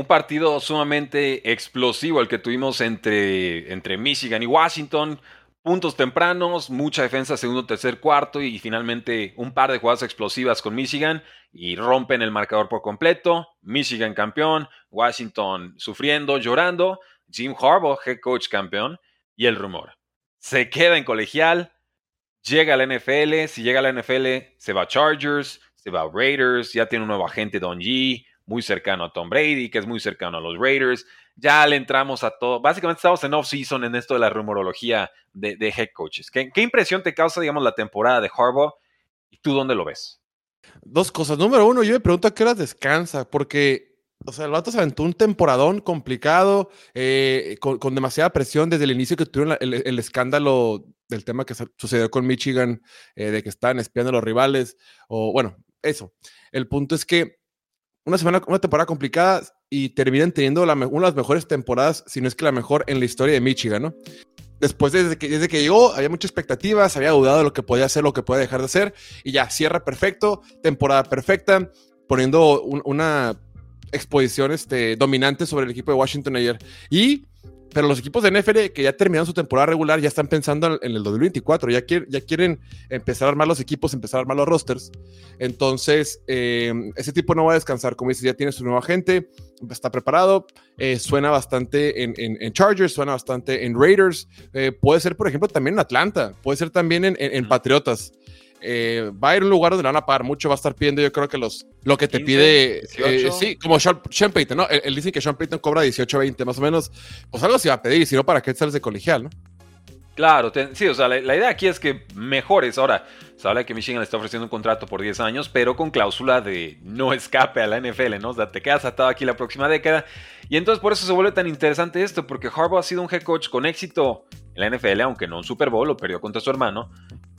un partido sumamente explosivo el que tuvimos entre, entre Michigan y Washington. Puntos tempranos, mucha defensa segundo, tercer, cuarto y finalmente un par de jugadas explosivas con Michigan y rompen el marcador por completo. Michigan campeón, Washington sufriendo, llorando, Jim Harbaugh head coach campeón y el rumor. Se queda en colegial, llega a la NFL, si llega a la NFL se va a Chargers, se va a Raiders, ya tiene un nuevo agente Don G, muy cercano a Tom Brady, que es muy cercano a los Raiders ya le entramos a todo. Básicamente estamos en off-season en esto de la rumorología de, head coaches. ¿Qué, impresión te causa, digamos, la temporada de Harbaugh y tú dónde lo ves? Dos cosas. Número uno, yo me pregunto a qué hora descansa, porque, o sea, el vato se aventó un temporadón complicado, eh, con, demasiada presión desde el inicio que tuvieron el, escándalo del tema que sucedió con Michigan, eh, de que estaban espiando a los rivales, o bueno, eso. El punto es que una semana, una temporada complicada y terminan teniendo una de las mejores temporadas, si no es que la mejor en la historia de Michigan, ¿no? Después, desde que, desde que llegó, había muchas expectativas, había dudado de lo que podía hacer, lo que podía dejar de hacer, y ya cierra perfecto, temporada perfecta, poniendo una exposición este, dominante sobre el equipo de Washington ayer. Y pero los equipos de NFL que ya terminaron su temporada regular ya están pensando en el 2024, ya, ya quieren empezar a armar los equipos, empezar a armar los rosters. Entonces, eh, ese tipo no va a descansar, como dices, ya tiene su nueva gente, está preparado, eh, suena bastante en, Chargers, suena bastante en Raiders, eh, puede ser, por ejemplo, también en Atlanta, puede ser también en Patriotas. Eh, va a ir a un lugar donde van a pagar mucho, va a estar pidiendo yo creo que los lo que te pide, eh, sí, como Sean, Payton, ¿no? Él, dice que Sean Payton cobra 18, 20 más o menos, pues algo se va a pedir, si no, ¿para qué sales de colegial, no? Claro, sí, o sea, la, idea aquí es que mejores. Ahora, se habla de que Michigan le está ofreciendo un contrato por 10 años, pero con cláusula de no escape a la NFL, ¿no? O sea, te quedas atado aquí la próxima década. Y entonces por eso se vuelve tan interesante esto, porque Harbaugh ha sido un head coach con éxito en la NFL, aunque no un Super Bowl, lo perdió contra su hermano.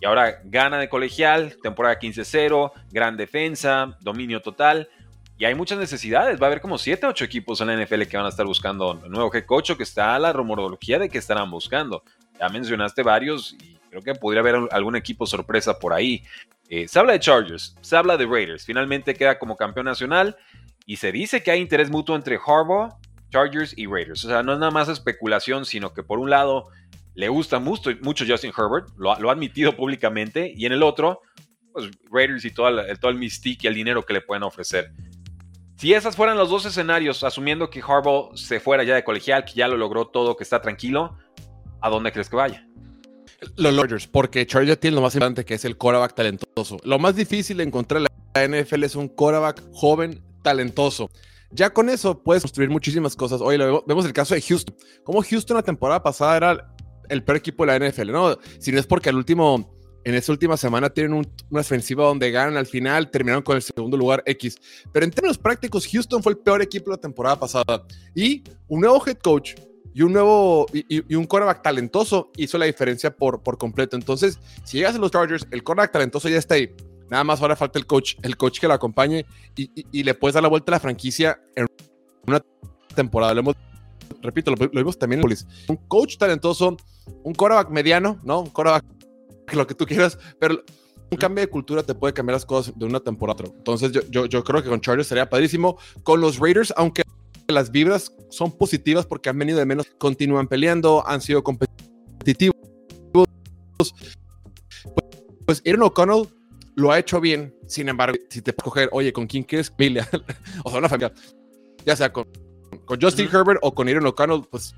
Y ahora gana de colegial, temporada 15-0, gran defensa, dominio total. Y hay muchas necesidades. Va a haber como 7 o 8 equipos en la NFL que van a estar buscando un nuevo head coach que está la rumorología de que estarán buscando. Ya mencionaste varios y creo que podría haber algún equipo sorpresa por ahí. Eh, se habla de Chargers, se habla de Raiders. Finalmente queda como campeón nacional y se dice que hay interés mutuo entre Harbaugh, Chargers y Raiders. O sea, no es nada más especulación, sino que por un lado le gusta mucho, Justin Herbert, lo, ha admitido públicamente, y en el otro, pues Raiders y todo el, todo el mystique y el dinero que le pueden ofrecer. Si esas fueran los dos escenarios, asumiendo que Harbaugh se fuera ya de colegial, que ya lo logró todo, que está tranquilo, ¿a dónde crees que vaya? Los Chargers, porque Chargers tiene lo más importante que es el quarterback talentoso. Lo más difícil de encontrar en la NFL es un quarterback joven, talentoso. Ya con eso puedes construir muchísimas cosas. Hoy vemos el caso de Houston. Como Houston la temporada pasada era el peor equipo de la NFL, ¿no? Si no es porque al último, en esta última semana tienen una ofensiva donde ganan al final, terminaron con el segundo lugar X. Pero en términos prácticos, Houston fue el peor equipo de la temporada pasada. Y un nuevo head coach y un nuevo y, un quarterback talentoso hizo la diferencia por, por completo. Entonces, si llegas a los Chargers, el quarterback talentoso ya está ahí. Nada más ahora falta el coach, el coach que lo acompañe y, y le puedes dar la vuelta a la franquicia en una temporada. Lo hemos repito, lo, vimos también en Un coach talentoso, un quarterback mediano, ¿no? Un quarterback lo que tú quieras, pero un cambio de cultura te puede cambiar las cosas de una temporada a otra. Entonces yo, yo, yo creo que con Chargers sería padrísimo. Con los Raiders, aunque las vibras son positivas porque han venido de menos, continúan peleando, han sido competitivos. Pues, pues Aaron O'Connell lo ha hecho bien. Sin embargo, si te puedes coger, oye, ¿con quién quieres? Familia. o sea, una familia. Ya sea con con Justin Herbert o con Aaron O'Connell, pues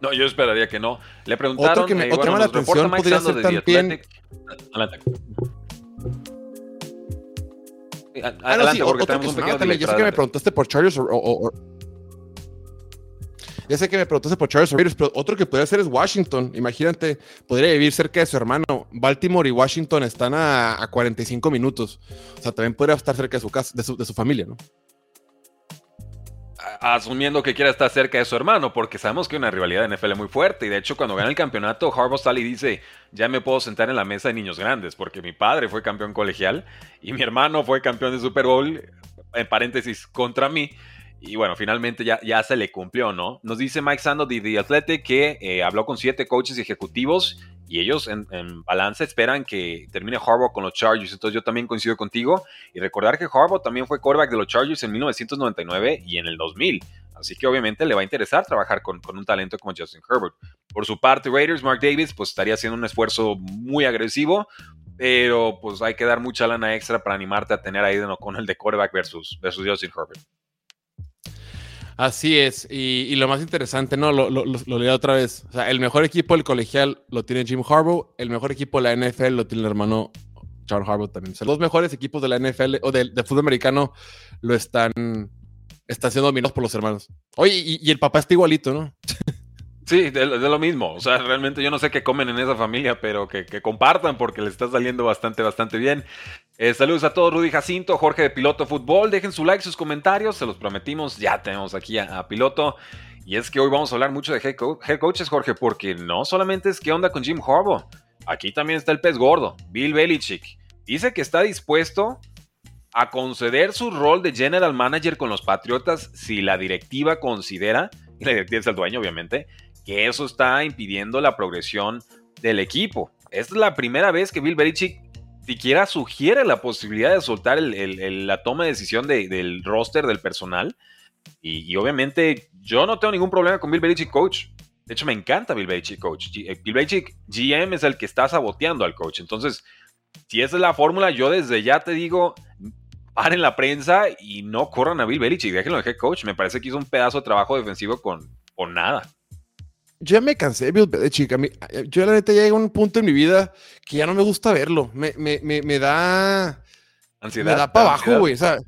No, yo esperaría que no. Le preguntaron. Otro que me, eh, otra atención podría ser también. Adelante. Ah, adelante, porque tenemos un pequeño Yo sé que me preguntaste por Chargers o, ya sé que me preguntaste por Charles Raiders, pero otro que podría ser es Washington. Imagínate, podría vivir cerca de su hermano. Baltimore y Washington están a, 45 minutos. O sea, también podría estar cerca de su casa, de su, familia, ¿no? asumiendo que quiera estar cerca de su hermano, porque sabemos que hay una rivalidad en NFL muy fuerte. Y de hecho, cuando gana el campeonato, Harbaugh sale y dice: Ya me puedo sentar en la mesa de niños grandes, porque mi padre fue campeón colegial y mi hermano fue campeón de Super Bowl, en paréntesis, contra mí. Y bueno, finalmente ya, se le cumplió, ¿no? Nos dice Mike Sando de The Athletic que eh, habló con siete coaches y ejecutivos y ellos en, balance esperan que termine Harbaugh con los Chargers. Entonces yo también coincido contigo y recordar que Harbaugh también fue quarterback de los Chargers en 1999 y en el 2000. Así que obviamente le va a interesar trabajar con, un talento como Justin Herbert. Por su parte, Raiders, Mark Davis, pues estaría haciendo un esfuerzo muy agresivo, pero pues hay que dar mucha lana extra para animarte a tener ahí con el de quarterback versus, versus Justin Herbert. Así es, y, lo más interesante, ¿no? Lo, lo, lo, otra vez. O sea, el mejor equipo del colegial lo tiene Jim Harbaugh, el mejor equipo de la NFL lo tiene el hermano John Harbaugh también. O sea, los mejores equipos de la NFL o del de fútbol americano lo están, están siendo dominados por los hermanos. Oye, y, el papá está igualito, ¿no? Sí, de, lo mismo. O sea, realmente yo no sé qué comen en esa familia, pero que, compartan porque les está saliendo bastante, bastante bien. Eh, saludos a todos, Rudy Jacinto, Jorge de Piloto Fútbol. Dejen su like, sus comentarios, se los prometimos. Ya tenemos aquí a, Piloto. Y es que hoy vamos a hablar mucho de head, coaches, Jorge, porque no solamente es qué onda con Jim Harbaugh. Aquí también está el pez gordo, Bill Belichick. Dice que está dispuesto a conceder su rol de general manager con los Patriotas si la directiva considera, la directiva es el dueño obviamente, que eso está impidiendo la progresión del equipo. Es la primera vez que Bill Belichick siquiera sugiere la posibilidad de soltar la toma de decisión del roster del personal. Y, obviamente yo no tengo ningún problema con Bill Belichick coach. De hecho, me encanta Bill Belichick coach. Eh, Bill Belichick GM es el que está saboteando al coach. Entonces, si esa es la fórmula, yo desde ya te digo, paren la prensa y no corran a Bill Belichick. Déjenlo de head coach. Me parece que hizo un pedazo de trabajo defensivo con, con nada yo ya me cansé de Bill Belichick. yo la neta ya a un punto en mi vida que ya no me gusta verlo. Me, me, me, me da... Ansiedad. Me da para abajo, güey. O sea,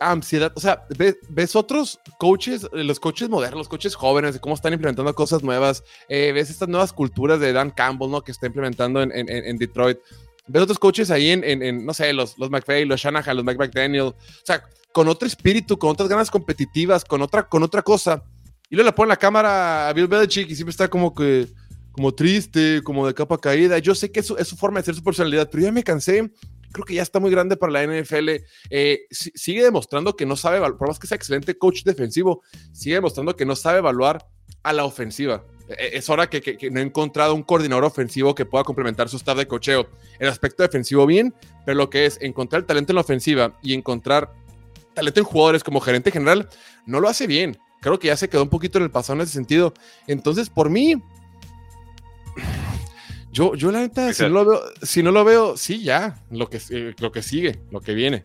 ansiedad. O sea, ves, otros coaches, los coaches modernos, los coaches jóvenes, de cómo están implementando cosas nuevas. Eh, ves estas nuevas culturas de Dan Campbell, ¿no? Que está implementando en, en, en Detroit. Ves otros coaches ahí en, en, no sé, los, los McVay, los Shanahan, los McDaniel. O sea, con otro espíritu, con otras ganas competitivas, con otra, con otra cosa y luego le ponen la cámara a Bill Belichick y siempre está como que, como triste, como de capa caída. Yo sé que eso es su forma de ser su personalidad, pero ya me cansé. Creo que ya está muy grande para la NFL. Eh, sigue demostrando que no sabe, por más que sea excelente coach defensivo, sigue demostrando que no sabe evaluar a la ofensiva. E, e, es hora que, que, no he encontrado un coordinador ofensivo que pueda complementar su staff de cocheo. El aspecto defensivo bien, pero lo que es encontrar talento en la ofensiva y encontrar talento en jugadores como gerente general, no lo hace bien creo que ya se quedó un poquito en el pasado en ese sentido. Entonces, por mí, yo, yo la neta, si no, lo veo, si no lo veo, sí, ya, lo que, eh, lo que sigue, lo que viene.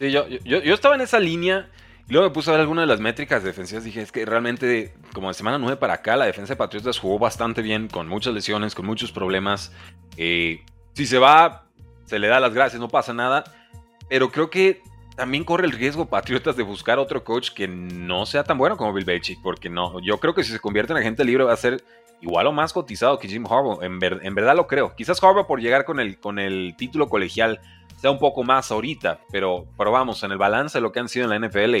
Sí, yo, yo, yo, estaba en esa línea y luego me puse a ver algunas de las métricas defensivas. Dije, es que realmente, como de semana 9 para acá, la defensa de Patriotas jugó bastante bien, con muchas lesiones, con muchos problemas. Eh, si se va, se le da las gracias, no pasa nada. Pero creo que también corre el riesgo Patriotas de buscar otro coach que no sea tan bueno como Bill Belichick, porque no, yo creo que si se convierte en agente libre va a ser igual o más cotizado que Jim Harbaugh, en, verdad lo creo. Quizás Harbaugh por llegar con el, con el título colegial sea un poco más ahorita, pero, pero vamos, en el balance de lo que han sido en la NFL,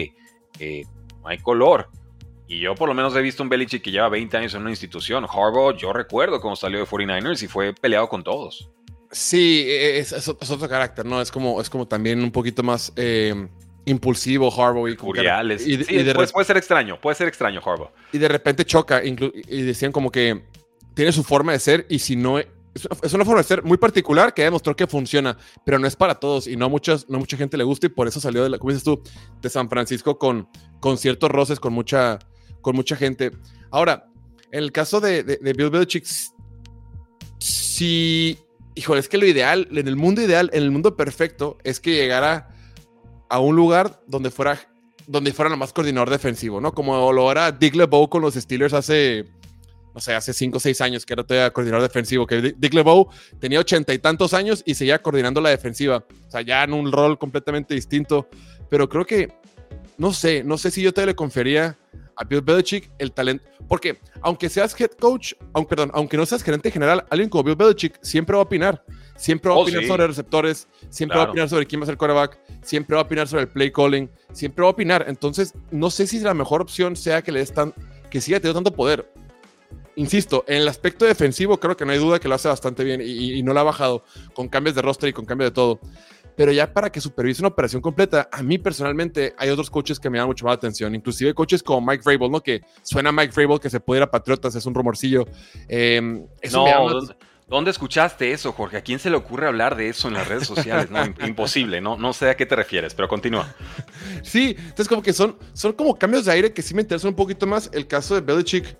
eh, hay color. Y yo por lo menos he visto un Belichick que lleva 20 años en una institución. Harbaugh, yo recuerdo cómo salió de 49ers y fue peleado con todos. Sí, e, es, otro carácter, ¿no? Es como, es como también un poquito más eh, impulsivo Harbaugh. Y, y, y puede, ser extraño, puede ser extraño Harbaugh. Y de repente choca, y decían como que tiene su forma de ser y si no... Es una forma de ser muy particular que demostró que funciona, pero no es para todos y no muchas, no mucha gente le gusta y por eso salió, de la, como dices tú, de San Francisco con, con ciertos roces, con mucha, con mucha gente. Ahora, en el caso de, de, de Bill Belichick, si híjole, es que lo ideal, en el mundo ideal, en el mundo perfecto, es que llegara a un lugar donde fuera, donde fuera lo más coordinador defensivo, ¿no? Como lo era Dick LeBeau con los Steelers hace, no sé, hace cinco o seis años, que era todavía coordinador defensivo, que Dick LeBeau tenía ochenta y tantos años y seguía coordinando la defensiva. O sea, ya en un rol completamente distinto. Pero creo que, no sé, no sé si yo te le confería a Bill Belichick el talento. Porque aunque seas head coach, aunque, perdón, aunque no seas gerente general, alguien como Bill Belichick siempre va a opinar. Siempre va a oh, opinar sobre receptores, siempre va a opinar sobre quién va a ser quarterback, siempre va a opinar sobre el play calling, siempre va a opinar. Entonces, no sé si la mejor opción sea que le des tan, que siga teniendo tanto poder. Insisto, en el aspecto defensivo creo que no hay duda que lo hace bastante bien y, y no lo ha bajado con cambios de roster y con cambios de todo. Pero ya para que supervise una operación completa, a mí personalmente hay otros coaches que me dan mucho más atención, inclusive coaches como Mike Vrabel, ¿no? Que suena Mike Vrabel que se puede ir a Patriotas, es un rumorcillo. Eh, no, ¿dónde, escuchaste eso, Jorge? ¿A quién se le ocurre hablar de eso en las redes sociales? No, imposible, no, no sé a qué te refieres, pero continúa. Sí, entonces como que son, son como cambios de aire que sí me interesan un poquito más. El caso de Belichick,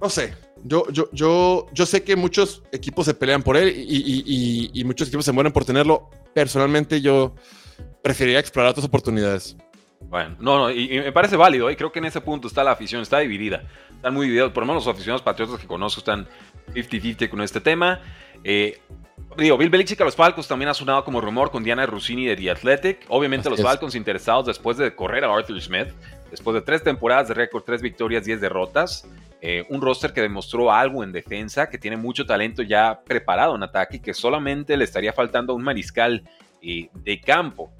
no sé, yo, yo, yo, yo sé que muchos equipos se pelean por él y, muchos equipos se mueren por tenerlo. Personalmente, yo preferiría explorar otras oportunidades. Bueno, no, no, y, me parece válido, y creo que en ese punto está la afición, está dividida. Están muy divididos, por lo menos los aficionados patriotas que conozco están 50-50 con este tema. Eh, digo, Bill Belichick a los Falcons también ha sonado como rumor con Diana Rossini de The Athletic. Obviamente los Falcons interesados después de correr a Arthur Smith, después de tres temporadas de récord, tres victorias, diez derrotas. Eh, un roster que demostró algo en defensa, que tiene mucho talento ya preparado en ataque que solamente le estaría faltando un mariscal eh, de campo.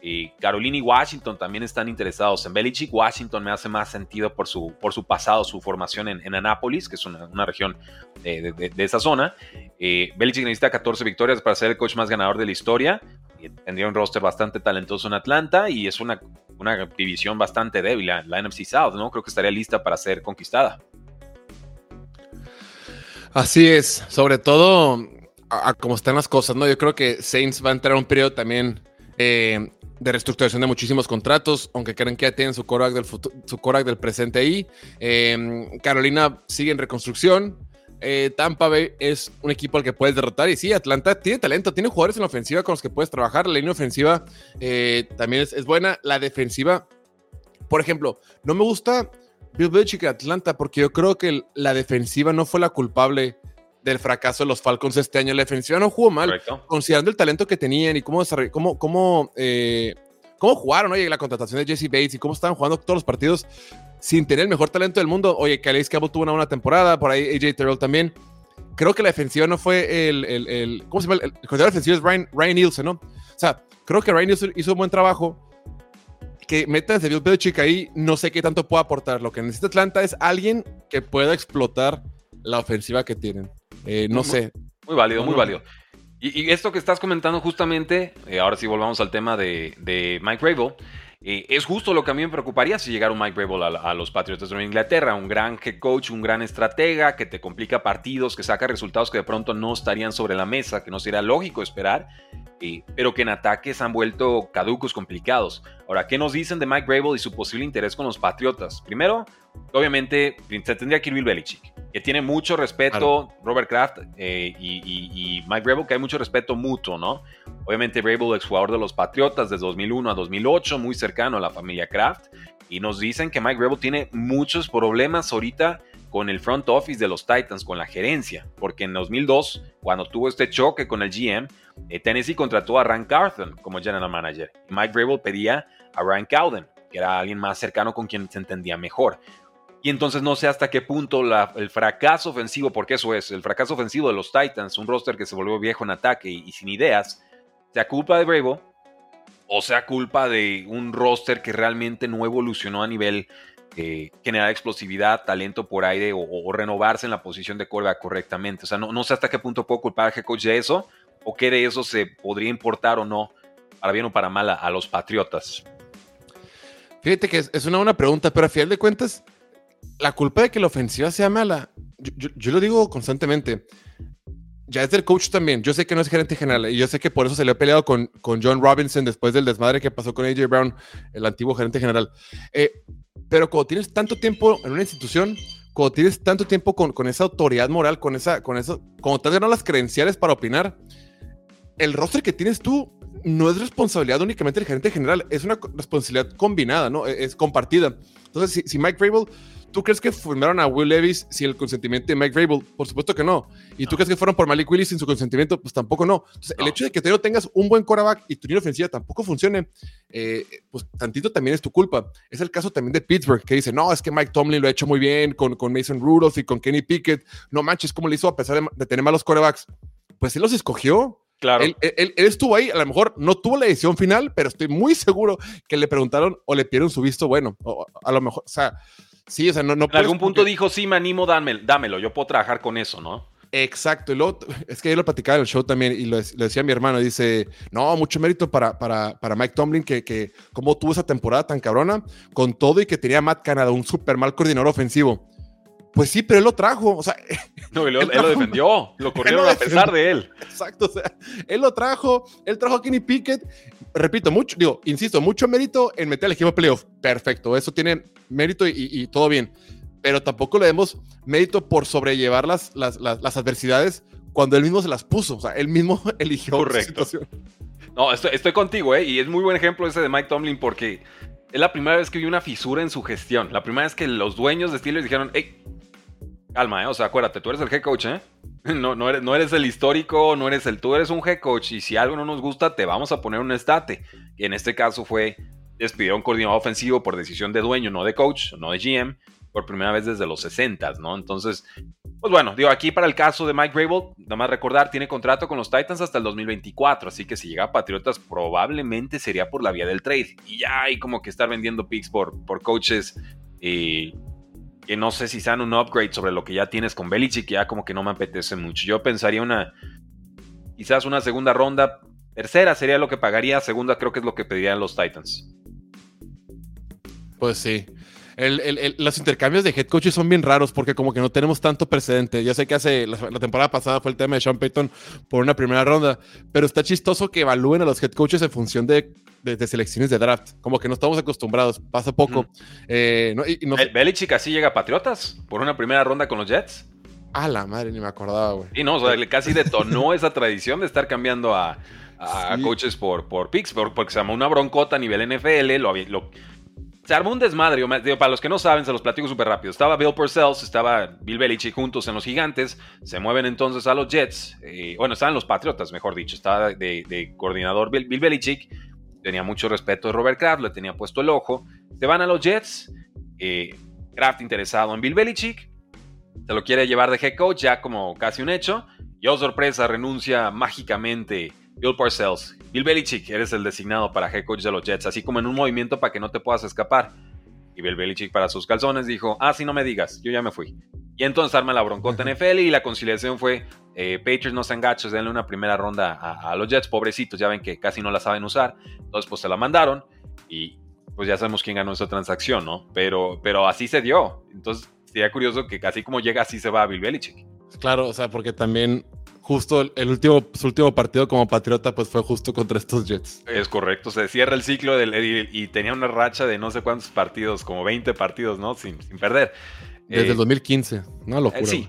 Eh, Carolina y Washington también están interesados en Belichick. Washington me hace más sentido por su, por su pasado, su formación en, en Anápolis, que es una, región de, esa zona. Belichick necesita 14 victorias para ser el coach más ganador de la historia. Tendría un roster bastante talentoso en Atlanta y es una, una división bastante débil, la, la NFC South, ¿no? Creo que estaría lista para ser conquistada. Así es, sobre todo a, como están las cosas, ¿no? Yo creo que Saints va a entrar a un periodo también eh, de reestructuración de muchísimos contratos, aunque creen que ya tienen su Korak del, su del presente ahí. Em, Carolina sigue en reconstrucción. Eh, Tampa Bay es un equipo al que puedes derrotar. Y sí, Atlanta tiene talento, tiene jugadores en la ofensiva con los que puedes trabajar. La línea ofensiva eh, también es, buena. La defensiva, por ejemplo, no me gusta Bill Belichick Atlanta, porque yo creo que la defensiva no fue la culpable del fracaso de los Falcons este año. La defensiva no jugó mal, considerando el talento que tenían y cómo, cómo, cómo, eh, cómo jugaron, oye, la contratación de Jesse Bates y cómo estaban jugando todos los partidos sin tener el mejor talento del mundo. Oye, Calais Campbell tuvo una buena temporada, por ahí AJ Terrell también. Creo que la defensiva no fue el, el, el ¿cómo se llama? El, el defensivo es Ryan, Ryan Nielsen, ¿no? O sea, creo que Ryan Nielsen hizo un buen trabajo que metas de Bill Belichick ahí, no sé qué tanto puede aportar. Lo que necesita Atlanta es alguien que pueda explotar la ofensiva que tienen. Eh, no sé. Muy válido, muy válido. Y, esto que estás comentando justamente, eh, ahora sí volvamos al tema de, de Mike Rabel, eh, es justo lo que a mí me preocuparía si llegara un Mike Rabel a, los Patriots de Inglaterra, un gran head coach, un gran estratega que te complica partidos, que saca resultados que de pronto no estarían sobre la mesa, que no sería lógico esperar pero que en ataques han vuelto caducos complicados. Ahora, ¿qué nos dicen de Mike Grable y su posible interés con los Patriotas? Primero, obviamente, se tendría que ir Bill Belichick, que tiene mucho respeto, Robert Kraft eh, y, Mike Grable, que hay mucho respeto mutuo, ¿no? Obviamente, Grable, exjugador de los Patriotas desde 2001 a 2008, muy cercano a la familia Kraft, y nos dicen que Mike Grable tiene muchos problemas ahorita con el front office de los Titans, con la gerencia, porque en 2002, cuando tuvo este choque con el GM, eh, Tennessee contrató a Ryan Carthon como general manager. Mike Vrabel pedía a Ryan Cowden, que era alguien más cercano con quien se entendía mejor. Y entonces no sé hasta qué punto el fracaso ofensivo, porque eso es, el fracaso ofensivo de los Titans, un roster que se volvió viejo en ataque y, sin ideas, sea culpa de Vrabel o sea culpa de un roster que realmente no evolucionó a nivel eh, generar explosividad, talento por aire o, renovarse en la posición de curva correctamente. O sea, no, no sé hasta qué punto puedo culpar al head coach de eso o qué de eso se podría importar o no, para bien o para mal, a, los Patriotas. Fíjate que es, una buena pregunta, pero a final de cuentas, la culpa de que la ofensiva sea mala, yo, lo digo constantemente. Ya es del coach también. Yo sé que no es gerente general y yo sé que por eso se le ha peleado con, con John Robinson después del desmadre que pasó con AJ Brown, el antiguo gerente general. Eh, pero cuando tienes tanto tiempo en una institución, cuando tienes tanto tiempo con, con esa autoridad moral, con esa, con eso, cuando te has ganado las credenciales para opinar, el roster que tienes tú no es responsabilidad únicamente del gerente general, es una responsabilidad combinada, ¿no? Es, compartida. Entonces, si, si Mike Vrabel ¿Tú crees que firmaron a Will Levis sin el consentimiento de Mike Vrabel? Por supuesto que no. ¿Y tú crees que fueron por Malik Willis sin su consentimiento? Pues tampoco no. Entonces, el hecho de que tú no tengas un buen quarterback y tu línea ofensiva tampoco funcione, eh, pues tantito también es tu culpa. Es el caso también de Pittsburgh, que dice, no, es que Mike Tomlin lo ha hecho muy bien con, con Mason Rudolph y con Kenny Pickett. No manches, ¿cómo le hizo a pesar de, tener malos quarterbacks? Pues él los escogió. Claro. Él, él, estuvo ahí, a lo mejor no tuvo la decisión final, pero estoy muy seguro que le preguntaron o le pidieron su visto bueno. O a lo mejor, o sea, Sí, o sea, no, no En algún punto dijo, sí, me animo, dámelo, dámelo, yo puedo trabajar con eso, ¿no? Exacto, y luego, es que yo lo platicaba en el show también y lo, decía mi hermano, dice, no, mucho mérito para, para, para Mike Tomlin, que, que como tuvo esa temporada tan cabrona, con todo y que tenía Matt Canada, un súper mal coordinador ofensivo. Pues sí, pero él lo trajo, o sea... No, él, lo defendió, lo corrieron a pesar de él. Exacto, o sea, él lo trajo, él trajo a Kenny Pickett, repito, mucho, digo, insisto, mucho mérito en meter al equipo a playoff, perfecto, eso tiene mérito y, y todo bien pero tampoco le demos mérito por sobrellevar las, las, las, adversidades cuando él mismo se las puso, o sea, él mismo eligió Correcto. situación. No, estoy, estoy, contigo, ¿eh? Y es muy buen ejemplo ese de Mike Tomlin porque es la primera vez que vi una fisura en su gestión. La primera vez que los dueños de Steelers dijeron, hey, calma, ¿eh? O sea, acuérdate, tú eres el head coach, ¿eh? No, no, eres, no eres el histórico, no eres el, tú eres un head coach y si algo no nos gusta, te vamos a poner un estate. Y en este caso fue despidió a un coordinador ofensivo por decisión de dueño, no de coach, no de GM por primera vez desde los 60, ¿no? Entonces, pues bueno, digo, aquí para el caso de Mike Grable, nada más recordar, tiene contrato con los Titans hasta el 2024, así que si llega a Patriotas probablemente sería por la vía del trade. Y ya hay como que estar vendiendo picks por, por coaches eh, que no sé si sean un upgrade sobre lo que ya tienes con Belichick, ya como que no me apetece mucho. Yo pensaría una, quizás una segunda ronda, tercera sería lo que pagaría, segunda creo que es lo que pedirían los Titans. Pues sí los intercambios de head coaches son bien raros porque como que no tenemos tanto precedente. Yo sé que hace la, temporada pasada fue el tema de Sean Payton por una primera ronda, pero está chistoso que evalúen a los head coaches en función de, de, selecciones de draft. Como que no estamos acostumbrados. Pasa poco. Eh, Belichick así llega a Patriotas por una primera ronda con los Jets. Ah, la madre, ni me acordaba, güey. Y no, o sea, casi detonó esa tradición de estar cambiando a, coaches por, por picks, porque se llamó una broncota a nivel NFL, lo, lo, se armó un desmadre. para los que no saben, se los platico súper rápido. Estaba Bill Parcells, estaba Bill Belichick juntos en los Gigantes. Se mueven entonces a los Jets. Eh, bueno, estaban los Patriotas, mejor dicho. Estaba de, coordinador Bill, Belichick. Tenía mucho respeto de Robert Kraft, le tenía puesto el ojo. Se van a los Jets. Eh, Kraft interesado en Bill Belichick. Se lo quiere llevar de head coach, ya como casi un hecho. Y oh sorpresa, renuncia mágicamente Bill Parcells, Bill Belichick, eres el designado para head coach de los Jets, así como en un movimiento para que no te puedas escapar. Y Bill Belichick para sus calzones dijo, ah, sí, no me digas, yo ya me fui. Y entonces arma la broncota NFL y la conciliación fue, eh, Patriots no sean gachos, denle una primera ronda a, los Jets, pobrecitos, ya ven que casi no la saben usar. Entonces pues se la mandaron y pues ya sabemos quién ganó esa transacción, ¿no? Pero, pero así se dio. Entonces sería curioso que casi como llega, así se va a Bill Belichick. Claro, o sea, porque también justo el último, su último partido como patriota, pues fue justo contra estos Jets. Es correcto, se cierra el ciclo del, y, tenía una racha de no sé cuántos partidos, como 20 partidos, ¿no? Sin, perder. Desde el 2015, eh, no locura. sí,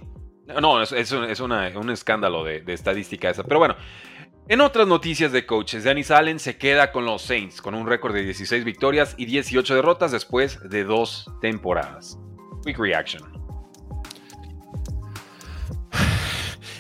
no, es, es, un escándalo de, estadística esa. Pero bueno, en otras noticias de coaches, Danny Allen se queda con los Saints con un récord de 16 victorias y 18 derrotas después de dos temporadas. Quick reaction.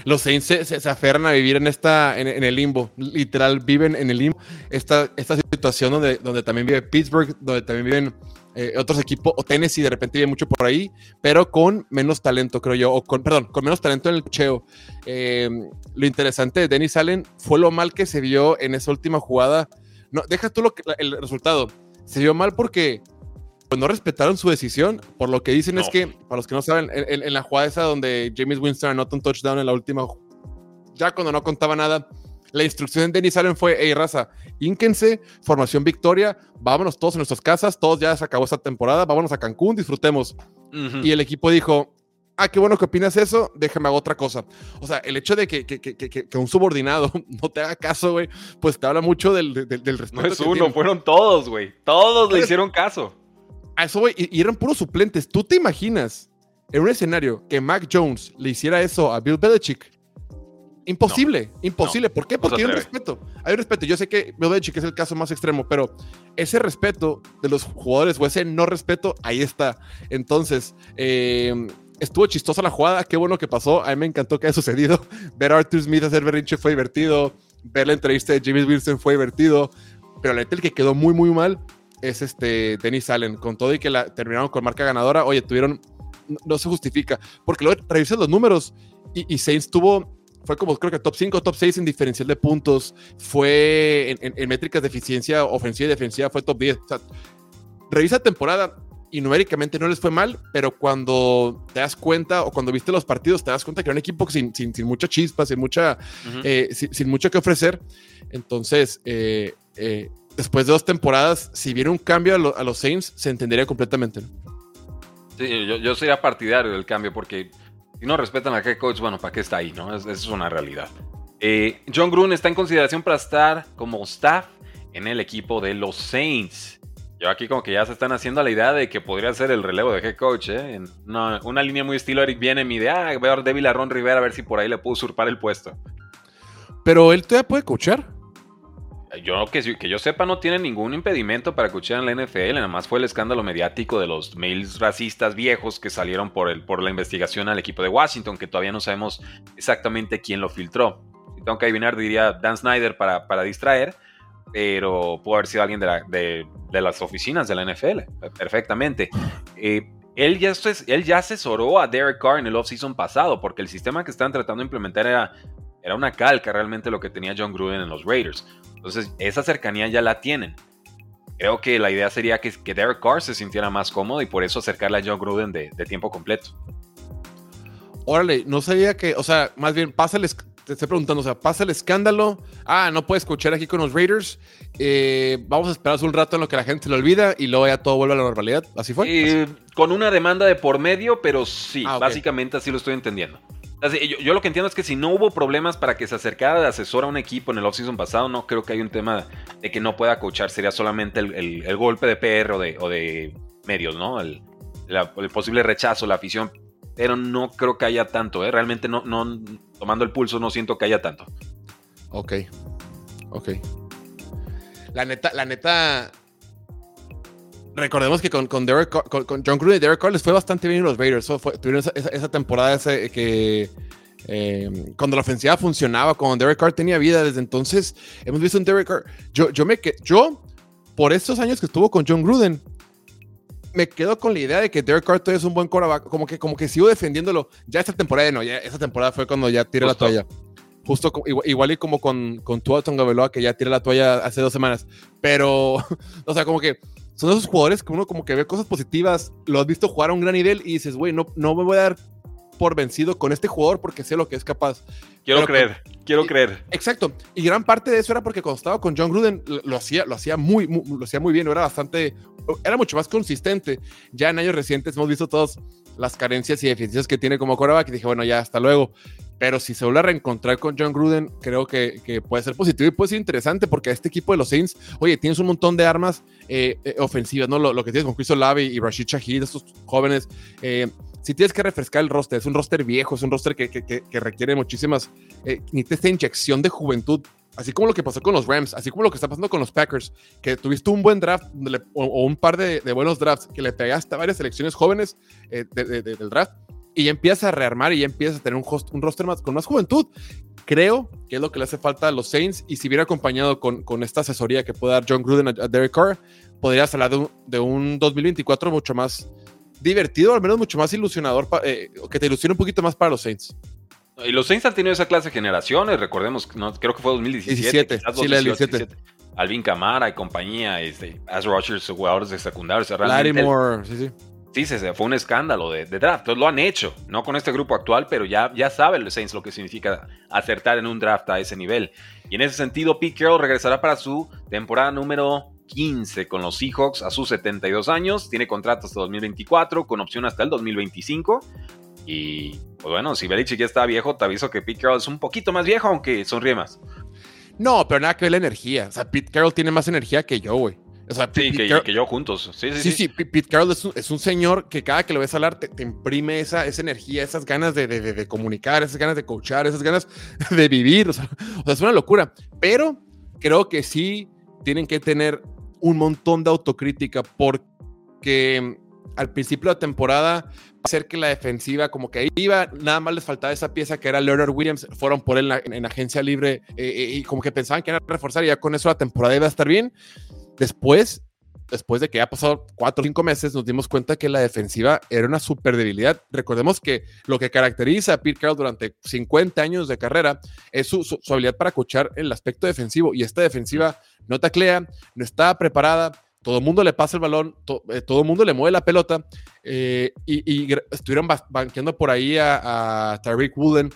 los Saints se, aferran a vivir en esta en, el limbo, literal viven en el limbo. Esta, esta situación donde, donde también vive Pittsburgh, donde también viven eh, otros equipos, o Tennessee de repente vive mucho por ahí, pero con menos talento, creo yo, o con, perdón, con menos talento en el cheo. Em, lo interesante de Dennis Allen fue lo mal que se vio en esa última jugada. No, deja tú lo que, el resultado. Se vio mal porque pues no respetaron su decisión. Por lo que dicen es que, para los que no saben, en, la jugada esa donde James Winston anotó un touchdown en la última, ya cuando no contaba nada, la instrucción de Dennis Allen fue, hey raza, ínquense, formación victoria, vámonos todos a nuestras casas, todos ya se acabó esta temporada, vámonos a Cancún, disfrutemos. Y el equipo dijo, ah, qué bueno que opinas eso, déjame hago otra cosa. O sea, el hecho de que, que, que, que un subordinado no te haga caso, güey, pues te habla mucho del, del, del respeto. No es uno, fueron todos, güey. Todos le hicieron caso eso, y, eran puros suplentes. ¿Tú te imaginas en un escenario que Mac Jones le hiciera eso a Bill Belichick? Imposible, imposible. ¿Por qué? Porque hay un respeto. Hay un respeto. Yo sé que Belichick es el caso más extremo, pero ese respeto de los jugadores o ese no respeto, ahí está. Entonces, eh, estuvo chistosa la jugada. Qué bueno que pasó. A mí me encantó que haya sucedido. Ver a Arthur Smith hacer berrinche fue divertido. Ver la entrevista de James Wilson fue divertido. Pero la neta, el que quedó muy, muy mal es este Dennis Allen, con todo y que la terminaron con marca ganadora, oye, tuvieron, no, se justifica, porque luego revisas los números y, Saints tuvo, fue como creo que top 5, top 6 en diferencial de puntos, fue en, métricas de eficiencia ofensiva y defensiva, fue top 10. O sea, revisa temporada, y numéricamente no les fue mal, pero cuando te das cuenta o cuando viste los partidos, te das cuenta que era un equipo sin, sin, sin mucha chispa, sin, mucha, eh, sin, mucho que ofrecer. Entonces, eh, eh, después de dos temporadas, si viene un cambio a, los Saints, se entendería completamente. Sí, yo, yo, sería partidario del cambio porque si no respetan a head coach, bueno, ¿para qué está ahí? no? Esa es una realidad. John Gruden está en consideración para estar como staff en el equipo de los Saints. Yo aquí como que ya se están haciendo la idea de que podría ser el relevo de head coach, ¿eh? Una, línea muy estilo Eric viene idea, ah, veo a débil a Ron Rivera a ver si por ahí le puedo usurpar el puesto. Pero él todavía puede coachar. Yo que, que yo sepa no tiene ningún impedimento para coachar en la NFL, nada más fue el escándalo mediático de los mails racistas viejos que salieron por, la investigación al equipo de Washington, que todavía no sabemos exactamente quién lo filtró. Tengo que adivinar, diría Dan Snyder para, distraer, pero pudo haber sido alguien de, las oficinas de la NFL, perfectamente. Eh, él, ya, él ya asesoró a Derek Carr en el offseason pasado, porque el sistema que estaban tratando de implementar era, era una calca realmente lo que tenía John Gruden en los Raiders. Entonces, esa cercanía ya la tienen. Creo que la idea sería que, que Derek Carr se sintiera más cómodo y por eso acercarle a John Gruden de, de tiempo completo. Órale, no sabía que, o sea, más bien, pásales, te estoy preguntando, o sea, pasa el escándalo, ah, no puedes escuchar aquí con los Raiders, eh, vamos a esperar un rato en lo que la gente se lo olvida y luego ya todo vuelve a la normalidad, ¿así fue? con una demanda de por medio, pero sí, ah, básicamente así lo estoy entendiendo. Yo, lo que entiendo es que si no hubo problemas para que se acercara de asesor a un equipo en el offseason pasado, no creo que haya un tema de que no pueda coachar, sería solamente el, golpe de PR o de, medios, ¿no? El, el posible rechazo, la afición pero no creo que haya tanto, ¿eh? Realmente no, no, tomando el pulso, no siento que haya tanto. Ok, ok. La neta, la neta, recordemos que con, con, Derek, con, John Gruden y Derek Carr les fue bastante bien los Raiders. tuvieron esa, temporada ese, que eh, cuando la ofensiva funcionaba, cuando Derek Carr tenía vida, desde entonces hemos visto un Derek Carr. Yo, yo me yo por estos años que estuvo con John Gruden, me quedo con la idea de que Derek Carr es un buen quarterback, como que, como que sigo defendiéndolo. Ya esta temporada, no, ya esta temporada fue cuando ya tiré la toalla. Justo igual, y como con, con Tua Tongabeloa, que ya tiré la toalla hace dos semanas. Pero, o sea, como que son esos jugadores que uno como que ve cosas positivas, lo has visto jugar a un gran nivel y dices, güey, no, no me voy a dar por vencido con este jugador porque sé lo que es capaz. Quiero creer, quiero creer. Exacto. Y gran parte de eso era porque cuando estaba con John Gruden lo, hacía, lo hacía muy, lo hacía muy bien, era bastante, era mucho más consistente. Ya en años recientes hemos visto todas las carencias y deficiencias que tiene como quarterback y dije, bueno, ya hasta luego. Pero si se vuelve a reencontrar con John Gruden, creo que, que, puede ser positivo y puede ser interesante porque este equipo de los Saints, oye, tienes un montón de armas eh, eh, ofensivas, ¿no? Lo, que tienes con Chris Olave y Rashid Shahid, estos jóvenes. Eh, si tienes que refrescar el roster, es un roster viejo, es un roster que, que, que, requiere muchísimas, eh, esta inyección de juventud, así como lo que pasó con los Rams, así como lo que está pasando con los Packers, que tuviste un buen draft o, un par de, buenos drafts, que le pegaste a varias selecciones jóvenes eh, del draft, y ya empiezas a rearmar y ya empiezas a tener un, un roster más, con más juventud. Creo que es lo que le hace falta a los Saints, y si viene acompañado con, con esta asesoría que puede dar John Gruden a, Derek Carr, podrías hablar de un, de un 2024 mucho más divertido, al menos mucho más ilusionador, eh, que te ilusione un poquito más para los Saints. Y los Saints han tenido esa clase de generaciones, recordemos, creo que fue 2017. 17, sí, la 17. Alvin Camara y compañía, este, As Rogers, jugadores de secundarios. Moore, sí, sí. Sí, se, fue un escándalo de, draft. Entonces lo han hecho, no con este grupo actual, pero ya, ya saben los Saints lo que significa acertar en un draft a ese nivel. Y en ese sentido, Pete Carroll regresará para su temporada número 15 con los Seahawks a sus 72 años. Tiene contrato hasta 2024 con opción hasta el 2025. Y pues bueno, si Belichick ya está viejo, te aviso que Pete Carroll es un poquito más viejo, aunque sonríe más. No, pero nada que ver la energía. O sea, Pete Carroll tiene más energía que yo, güey. O sea, sí, que, yo juntos. Sí, sí, sí. sí, Pete Carroll es un, señor que cada que lo ves hablar te, imprime esa, esa energía, esas ganas de, de, de, comunicar, esas ganas de coachar, esas ganas de vivir. O sea, o sea, es una locura. Pero creo que sí tienen que tener un montón de autocrítica porque al principio de la temporada ser que la defensiva como que iba, nada más les faltaba esa pieza que era Leonard Williams, fueron por él en, agencia libre eh, eh, y como que pensaban que era reforzar y ya con eso la temporada iba a estar bien. Después, después de que ya pasado cuatro o cinco meses, nos dimos cuenta que la defensiva era una super debilidad. Recordemos que lo que caracteriza a Pete Carroll durante 50 años de carrera es su, habilidad para coachar el aspecto defensivo y esta defensiva no taclea, no está preparada, todo el mundo le pasa el balón, eh, todo el mundo le mueve la pelota eh, y, estuvieron banqueando por ahí a, a Tariq Woolen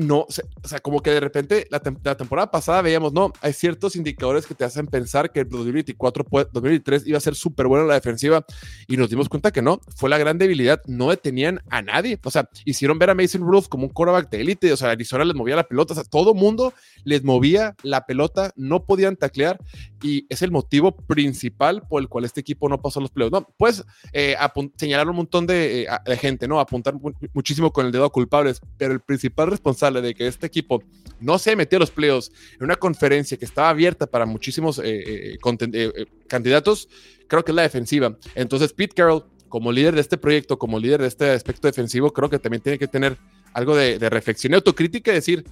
no, o sea, como que de repente la, temporada pasada veíamos, no, hay ciertos indicadores que te hacen pensar que el 2024, 2023 iba a ser súper bueno la defensiva y nos dimos cuenta que no, fue la gran debilidad, no detenían a nadie, o sea, hicieron ver a Mason Rudolph como un quarterback de élite, o sea, Arizona les movía la pelota, o sea, todo mundo les movía la pelota, no podían taclear y es el motivo principal por el cual este equipo no pasó los playoffs. No, puedes eh, señalar un montón de, eh, gente, ¿no? Apuntar muchísimo con el dedo a culpables, pero el principal responsable de que este equipo no se metió a los playoffs en una conferencia que estaba abierta para muchísimos eh, eh, eh, candidatos, creo que es la defensiva. Entonces, Pete Carroll, como líder de este proyecto, como líder de este aspecto defensivo, creo que también tiene que tener algo de, reflexión y autocrítica y decir,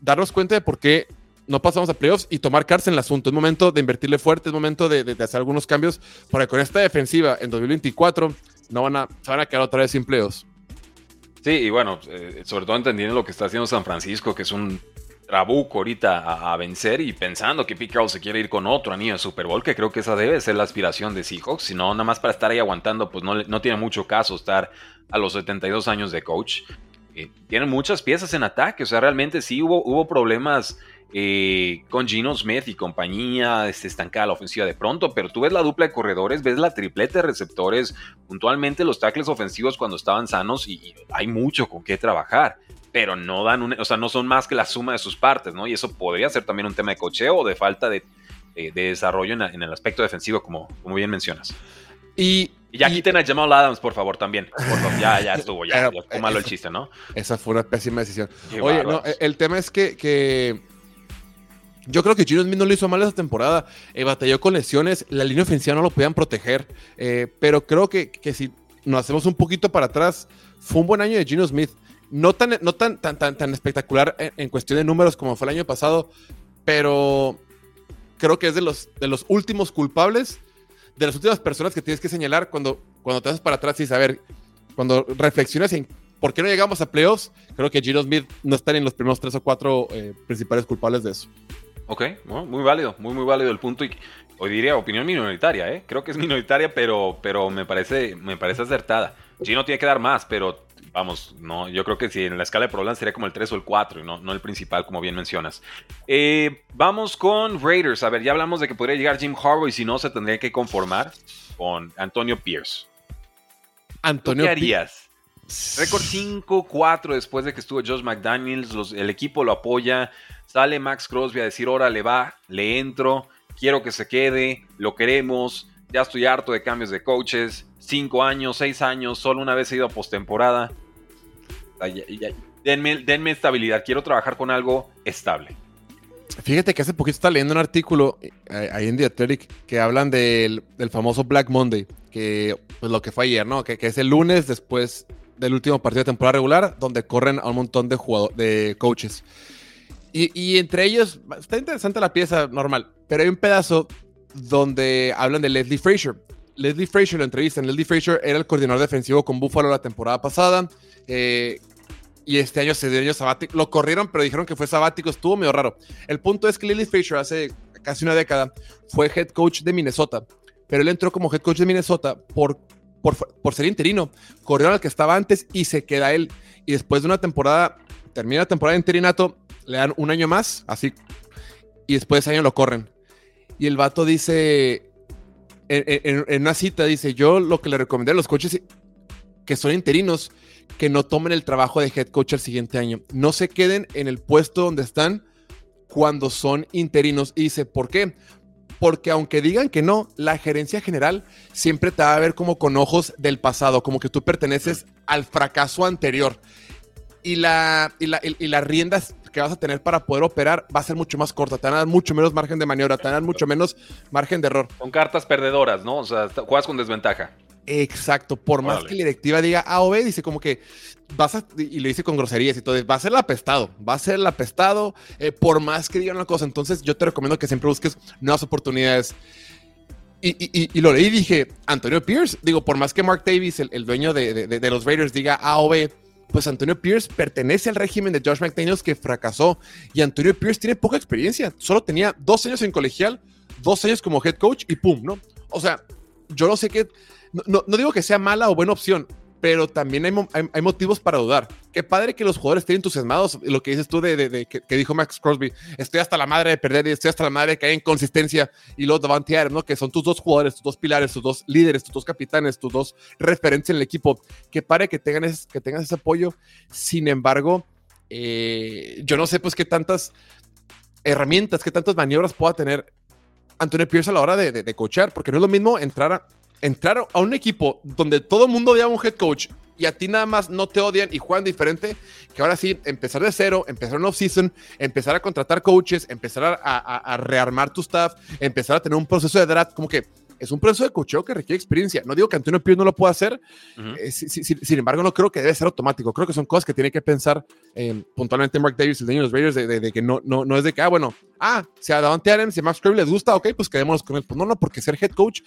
darnos cuenta de por qué no pasamos a playoffs y tomar cárcel en el asunto. Es momento de invertirle fuerte, es momento de, de, hacer algunos cambios, porque con esta defensiva en 2024 no van a, se van a quedar otra vez sin playoffs. Sí, y bueno, eh, sobre todo entendiendo lo que está haciendo San Francisco, que es un trabuco ahorita a, vencer y pensando que Pete se quiere ir con otro anillo de Super Bowl, que creo que esa debe ser la aspiración de Seahawks, si no, nada más para estar ahí aguantando, pues no, no tiene mucho caso estar a los 72 años de coach. Eh, tienen muchas piezas en ataque, o sea, realmente sí hubo, hubo problemas eh, con Gino Smith y compañía, este, estancada la ofensiva de pronto, pero tú ves la dupla de corredores, ves la triplete de receptores, puntualmente los tackles ofensivos cuando estaban sanos y, hay mucho con qué trabajar, pero no dan un, o sea, no son más que la suma de sus partes, ¿no? Y eso podría ser también un tema de cocheo o de falta de, desarrollo en, el aspecto defensivo, como, como bien mencionas. Y, ya quiten a Jamal Adams, por favor, también. ya, ya estuvo, ya. Fue malo el chiste, ¿no? Esa fue una pésima decisión. Oye, no, el tema es que, que yo creo que Gino Smith no lo hizo mal esa temporada. Eh, batalló con lesiones. La línea ofensiva no lo podían proteger. Eh, pero creo que, si nos hacemos un poquito para atrás, fue un buen año de Gino Smith. No tan, no tan, tan, tan, espectacular en, cuestión de números como fue el año pasado, pero creo que es de los, de los últimos culpables, de las últimas personas que tienes que señalar cuando, cuando te haces para atrás y saber, cuando reflexionas en por qué no llegamos a playoffs, creo que Gino Smith no está en los primeros tres o cuatro eh, principales culpables de eso. Ok, muy válido, muy muy válido el punto y hoy diría opinión minoritaria, ¿eh? Creo que es minoritaria, pero, pero me, parece, me parece acertada. Gino tiene que dar más, pero vamos, no, yo creo que si en la escala de problemas sería como el 3 o el 4 y no, no el principal, como bien mencionas. Eh, vamos con Raiders. A ver, ya hablamos de que podría llegar Jim Harbaugh y si no, se tendría que conformar con Antonio Pierce. Antonio ¿Qué harías? Récord 5-4 después de que estuvo Josh McDaniels, el equipo lo apoya, Sale Max Crosby a decir, le va, le entro, quiero que se quede, lo queremos, ya estoy harto de cambios de coaches, cinco años, seis años, solo una vez he ido a postemporada. Denme, denme estabilidad, quiero trabajar con algo estable. Fíjate que hace poquito estaba leyendo un artículo eh, ahí en The Athletic que hablan del, famoso Black Monday, que pues lo que fue ayer, ¿no? Que, que, es el lunes después del último partido de temporada regular, donde corren a un montón de, de coaches. Y, entre ellos, está interesante la pieza normal, pero hay un pedazo donde hablan de Leslie Frazier. Leslie Frazier lo entrevistan. Leslie Frazier era el coordinador defensivo con Buffalo la temporada pasada. Eh, y este año se dio año sabático. Lo corrieron, pero dijeron que fue sabático. Estuvo medio raro. El punto es que Leslie Frazier hace casi una década fue head coach de Minnesota. Pero él entró como head coach de Minnesota por, por, por ser interino. Corrieron al que estaba antes y se queda él. Y después de una temporada, termina la temporada de interinato le dan un año más, así, y después de ese año lo corren. Y el vato dice, en, una cita, dice, yo lo que le recomendé a los coaches que son interinos, que no tomen el trabajo de head coach el siguiente año. No se queden en el puesto donde están cuando son interinos. Y dice, ¿por qué? Porque aunque digan que no, la gerencia general siempre te va a ver como con ojos del pasado, como que tú perteneces al fracaso anterior. Y la, y la, y las riendas que vas a tener para poder operar va a ser mucho más corta, te van a dar mucho menos margen de maniobra, te van a dar mucho menos margen de error. Con cartas perdedoras, ¿no? O sea, juegas con desventaja. Exacto, por más que la directiva diga A o B, dice como que vas a, y lo dice con groserías y todo, va a ser el apestado, va a ser el apestado, eh, por más que digan una cosa. Entonces, yo te recomiendo que siempre busques nuevas oportunidades. Y, lo leí y dije, Antonio Pierce, digo, por más que Mark Davis, el, dueño de, de, los Raiders, diga A o B, pues Antonio Pierce pertenece al régimen de Josh McDaniels que fracasó y Antonio Pierce tiene poca experiencia, solo tenía dos años en colegial, dos años como head coach y pum, ¿no? O sea, yo no sé qué, no, no digo que sea mala o buena opción, pero también hay, motivos para dudar. Qué padre que los jugadores estén entusiasmados. Lo que dices tú de, que, dijo Max Crosby, estoy hasta la madre de perder y estoy hasta la madre de que hay inconsistencia. Y los Davante ¿no? Que son tus dos jugadores, tus dos pilares, tus dos líderes, tus dos capitanes, tus dos referentes en el equipo. Qué padre que tengan, ese, que tengan ese apoyo. Sin embargo, eh, yo no sé pues qué tantas herramientas, qué tantas maniobras pueda tener Antonio Pierce a la hora de, de, coachar, porque no es lo mismo entrar a, entrar a un equipo donde todo el mundo odia a un head coach y a ti nada más no te odian y juegan diferente, que ahora sí, empezar de cero, empezar un off-season, empezar a contratar coaches, empezar a, rearmar tu staff, empezar a tener un proceso de draft, como que es un proceso de coacheo que requiere experiencia. No digo que Antonio Pierce no lo pueda hacer, eh, sin embargo, no creo que debe ser automático. Creo que son cosas que tiene que pensar eh, puntualmente Mark Davis, el dueño de los Raiders, de, que no, no, no es de que, ah, bueno, ah, si a Davante Adams, si a Max Kirby les gusta, ok, pues quedémonos con él. Pues no, no, porque ser head coach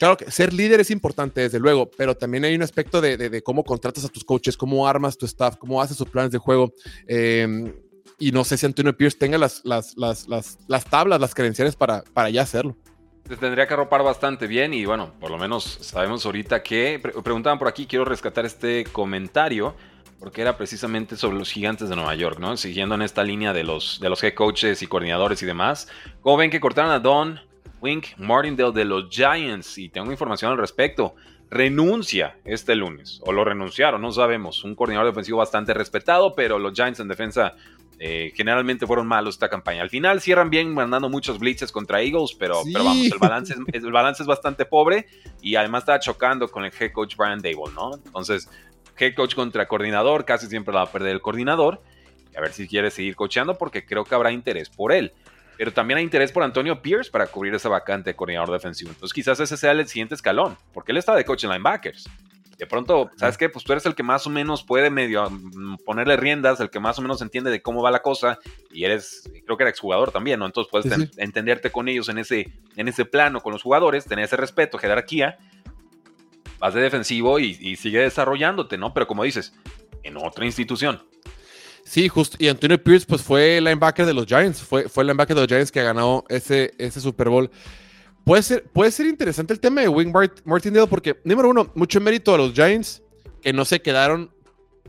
Claro que ser líder es importante, desde luego, pero también hay un aspecto de, cómo contratas a tus coaches, cómo armas tu staff, cómo haces sus planes de juego. Em, y no sé si Antonio Pierce tenga las, las, las, las, tablas, las credenciales para, para ya hacerlo. Se tendría que arropar bastante bien y bueno, por lo menos sabemos ahorita que preguntaban por aquí, quiero rescatar este comentario porque era precisamente sobre los gigantes de Nueva York, ¿no? Siguiendo en esta línea de los, de los head coaches y coordinadores y demás. ¿Cómo ven que cortaron a Don Wink Martindale de los Giants, y tengo información al respecto, renuncia este lunes, o lo renunciaron, no sabemos. Un coordinador defensivo bastante respetado, pero los Giants en defensa eh, generalmente fueron malos esta campaña. Al final cierran bien mandando muchos blitzes contra Eagles, pero, vamos, el balance, es, el balance es bastante pobre y además está chocando con el head coach Brian Dable, ¿no? Entonces, head coach contra coordinador, casi siempre va a perder el coordinador. A ver si quiere seguir coachando porque creo que habrá interés por él pero también hay interés por Antonio Pierce para cubrir esa vacante de coordinador defensivo. Entonces quizás ese sea el siguiente escalón, porque él está de coach en linebackers. De pronto, ¿sabes qué? Pues tú eres el que más o menos puede medio mm, ponerle riendas, el que más o menos entiende de cómo va la cosa, y eres, creo que era exjugador también, ¿no? Entonces puedes entenderte con ellos en ese, en ese plano, con los jugadores, tener ese respeto, jerarquía, vas de defensivo y, y sigue desarrollándote, ¿no? Pero como dices, en otra institución. Sí, justo. Y Antonio Pierce, pues fue el linebacker de los Giants. Fue, fue el linebacker de los Giants que ha ganado ese, ese Super Bowl. Puede ser, puede ser interesante el tema de Wing Martindale porque, número uno, mucho mérito a los Giants que no se quedaron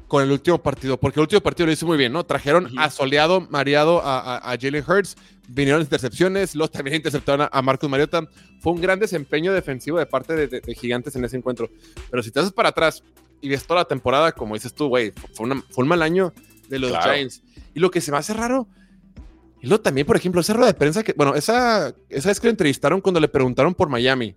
con el último partido, porque el último partido lo hizo muy bien, ¿no? Trajeron asoleado, mareado a, a, Jalen Hurts, vinieron intercepciones, los también interceptaron a, Marcus Mariota. Fue un gran desempeño defensivo de parte de, Gigantes en ese encuentro. Pero si te haces para atrás y ves toda la temporada, como dices tú, güey, fue, fue un mal año de los Giants. Y lo que se me hace raro, y luego también, por ejemplo, esa rueda de prensa que, bueno, esa, esa vez que lo entrevistaron cuando le preguntaron por Miami,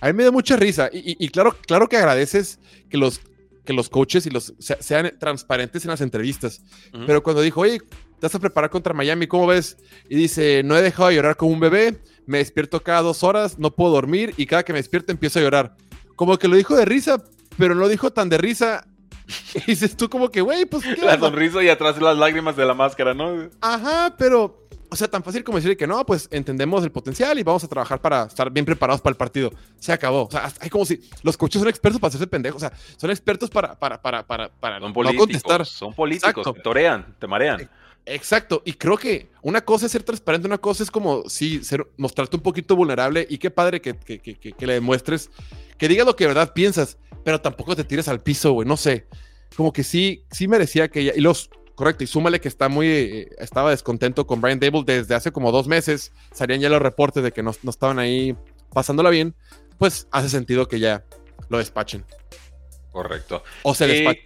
a mí me dio mucha risa. Y, claro, claro que agradeces que los, que los coaches y los sean transparentes en las entrevistas. Pero cuando dijo, oye, te vas a preparar contra Miami, ¿cómo ves? Y dice, no he dejado de llorar como un bebé, me despierto cada dos horas, no puedo dormir y cada que me despierto empiezo a llorar. Como que lo dijo de risa, pero no lo dijo tan de risa Y dices tú como que, güey, pues... la sonrisa y atrás las lágrimas de la máscara, ¿no? Ajá, pero... O sea, tan fácil como decir que no, pues entendemos el potencial y vamos a trabajar para estar bien preparados para el partido. Se acabó. O sea, hay como si los coaches son expertos para hacerse pendejos. O sea, son expertos para, para, para, para, para no contestar. Son políticos, te torean, te marean. E, exacto, y creo que una cosa es ser transparente, una cosa es como, sí, ser, mostrarte un poquito vulnerable y qué padre que, que, que, que le demuestres, que digas lo que de verdad piensas, pero tampoco te tires al piso, güey, no sé. Como que sí, sí merecía que ella, y los, correcto, y súmale que está muy, eh, estaba descontento con Brian Dable desde hace como dos meses, salían ya los reportes de que no, no estaban ahí pasándola bien, pues hace sentido que ya lo despachen. Correcto. O se despachen.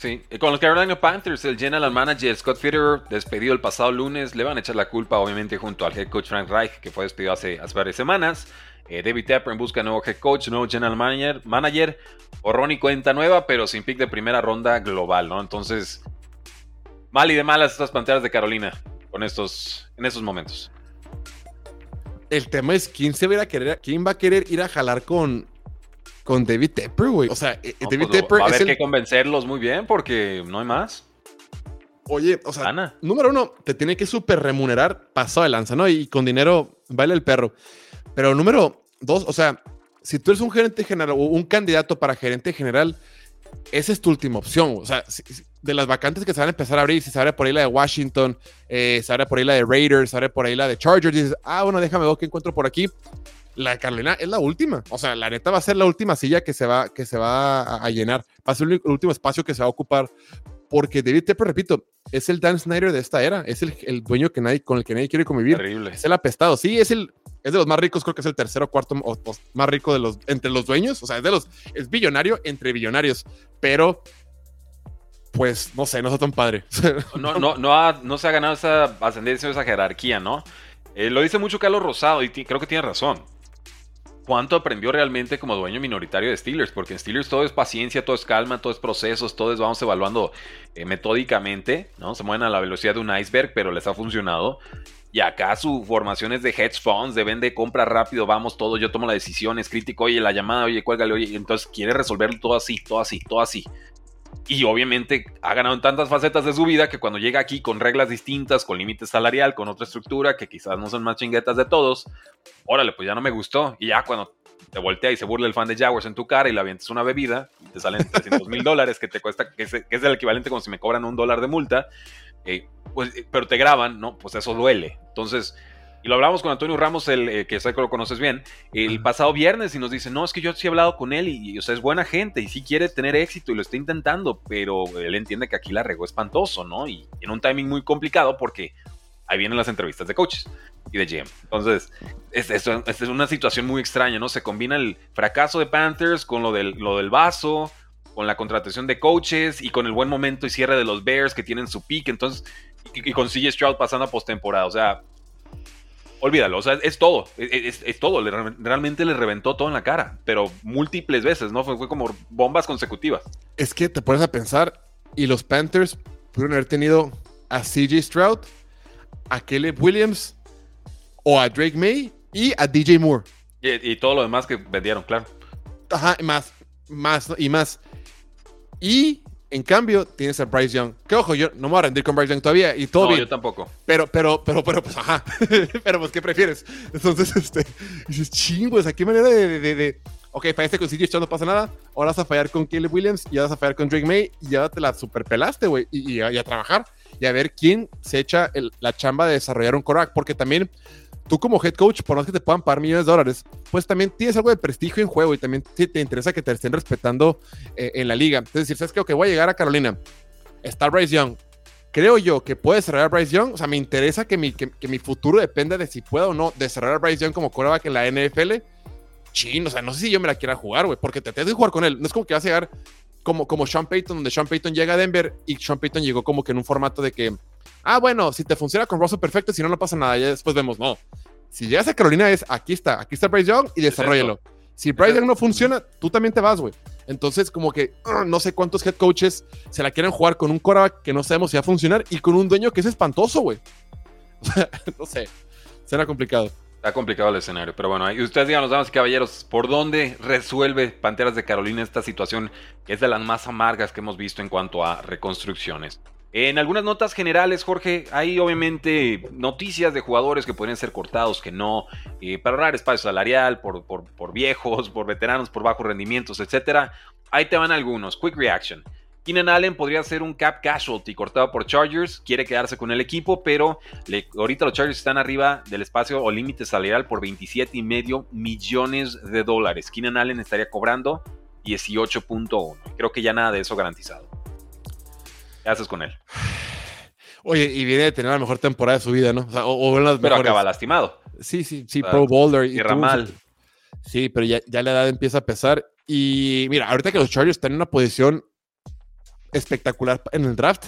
Sí, con los Carolina Panthers, el general manager Scott Fitterer, despedido el pasado lunes, le van a echar la culpa, obviamente, junto al head coach Frank Reich, que fue despedido hace, varias semanas. Eh, David Tepper en busca de nuevo head coach, nuevo general manager, manager o Ronnie cuenta nueva, pero sin pick de primera ronda global, ¿no? Entonces, mal y de malas estas panteras de Carolina con estos, en estos momentos. El tema es quién se va a querer, quién va a querer ir a jalar con, con David Tepper, güey. O sea, eh, David pues, Tepper. Va a haber que convencerlos muy bien porque no hay más. Oye, o sea, número uno, te tiene que súper remunerar pasado de lanza, ¿no? Y con dinero vale el perro. Pero número dos, o sea, si tú eres un gerente general o un candidato para gerente general, esa es tu última opción. O sea, de las vacantes que se van a empezar a abrir, si se abre por ahí la de Washington, eh, se abre por ahí la de Raiders, se abre por ahí la de Chargers, dices, ah, bueno, déjame ver qué encuentro por aquí. La Carolina es la última. O sea, la neta va a ser la última silla que se va, que se va a, llenar. Va a ser el último espacio que se va a ocupar. Porque David Tepper, repito, es el Dan Snyder de esta era. Es el, el dueño que nadie, con el que nadie quiere convivir. Terrible. Es el apestado. Sí, es el, es de los más ricos, creo que es el tercero o cuarto o, más rico de los, entre los dueños, o sea, es de los, es billonario entre billonarios, pero pues no sé, no es tan padre. No, no, no, no se ha ganado esa ascendencia o esa jerarquía, ¿no? Eh, lo dice mucho Carlos Rosado y creo que tiene razón. ¿Cuánto aprendió realmente como dueño minoritario de Steelers? Porque en Steelers todo es paciencia, todo es calma, todo es procesos, todo es vamos evaluando eh, metódicamente, ¿no? Se mueven a la velocidad de un iceberg, pero les ha funcionado. Y acá su formación es de hedge funds, de vende, compra rápido, vamos todo, yo tomo la decisión, es crítico, oye, la llamada, oye, cuélgale, oye, entonces quiere resolverlo todo así, todo así, todo así. Y obviamente ha ganado en tantas facetas de su vida que cuando llega aquí con reglas distintas, con límite salarial, con otra estructura que quizás no son más chinguetas de todos, órale, pues ya no me gustó. Y ya cuando te voltea y se burla el fan de Jaguars en tu cara y le avientes una bebida, te salen 300 mil dólares que te cuesta, que es, que es, el equivalente como si me cobran un dólar de multa, eh, pues, eh, pero te graban, ¿no? Pues eso duele. Entonces, y lo hablamos con Antonio Ramos, el, eh, que sé que lo conoces bien, el pasado viernes y nos dice, no, es que yo sí he hablado con él y, o sea, es buena gente y sí quiere tener éxito y lo está intentando, pero él entiende que aquí la regó espantoso, ¿no? Y en un timing muy complicado porque ahí vienen las entrevistas de coaches y de GM. Entonces, es, es, es una situación muy extraña, ¿no? Se combina el fracaso de Panthers con lo del, lo del vaso, con la contratación de coaches y con el buen momento y cierre de los Bears que tienen su pick, entonces, y, consigue Stroud pasando a postemporada. O sea, olvídalo, o sea, es todo, es, todo, realmente le reventó todo en la cara, pero múltiples veces, ¿no? Fue, fue, como bombas consecutivas. Es que te pones a pensar, y los Panthers pudieron haber tenido a CJ Stroud, a Caleb Williams, o a Drake May, y a DJ Moore. Y, y todo lo demás que vendieron, claro. Ajá, más, más, y más. Y en cambio, tienes a Bryce Young. Que ojo, yo no me voy a rendir con Bryce Young todavía. Y todo no, yo tampoco. Pero, pero, pero, pero, pues, ajá. pero, pues, ¿qué prefieres? Entonces, este, dices, chingos, ¿a qué manera de, de, de, Ok, fallaste con CJ no pasa nada. Ahora vas a fallar con Caleb Williams y ya vas a fallar con Drake May y ya te la superpelaste, güey. Y, y, a trabajar y a ver quién se echa la chamba de desarrollar un Korak. Porque también tú como head coach, por más que te puedan pagar millones de dólares, pues también tienes algo de prestigio en juego y también te, interesa que te estén respetando eh, en la liga. Entonces, decir, ¿sabes qué? Ok, voy a llegar a Carolina. Está Bryce Young. Creo yo que puede cerrar a Bryce Young. O sea, me interesa que mi, que, mi futuro dependa de si puedo o no desarrollar a Bryce Young como quarterback en la NFL. Chin, o sea, no sé si yo me la quiera jugar, güey, porque te tienes que jugar con él. No es como que vas a llegar como, como Sean Payton, donde Sean Payton llega a Denver y Sean Payton llegó como que en un formato de que, ah, bueno, si te funciona con Russell perfecto, si no, no pasa nada, ya después vemos. No, si llegas a Carolina es, aquí está, aquí está Bryce Young y desarrollalo. Si Bryce Young no funciona, tú también te vas, güey. Entonces, como que uh, no sé cuántos head coaches se la quieren jugar con un quarterback que no sabemos si va a funcionar y con un dueño que es espantoso, güey. no sé, será complicado. Está complicado el escenario, pero bueno, y ustedes díganos, damas y caballeros, ¿por dónde resuelve Panteras de Carolina esta situación que es de las más amargas que hemos visto en cuanto a reconstrucciones? En algunas notas generales, Jorge, hay obviamente noticias de jugadores que podrían ser cortados, que no, eh, para ahorrar espacio salarial, por, viejos, por veteranos, por bajos rendimientos, etc. Ahí te van algunos. Quick reaction. Keenan Allen podría ser un cap casualty cortado por Chargers, quiere quedarse con el equipo, pero ahorita los Chargers están arriba del espacio o límite salarial por 27,5 millones de dólares. Keenan Allen estaría cobrando 18.1. Creo que ya nada de eso garantizado. ¿Qué haces con él? Oye, y viene de tener la mejor temporada de su vida, ¿no? O, las pero acaba lastimado. Sí, sí, sí, Pro Boulder. Y mal. Sí, pero ya, ya la edad empieza a pesar. Y mira, ahorita que los Chargers están en una posición espectacular en el draft,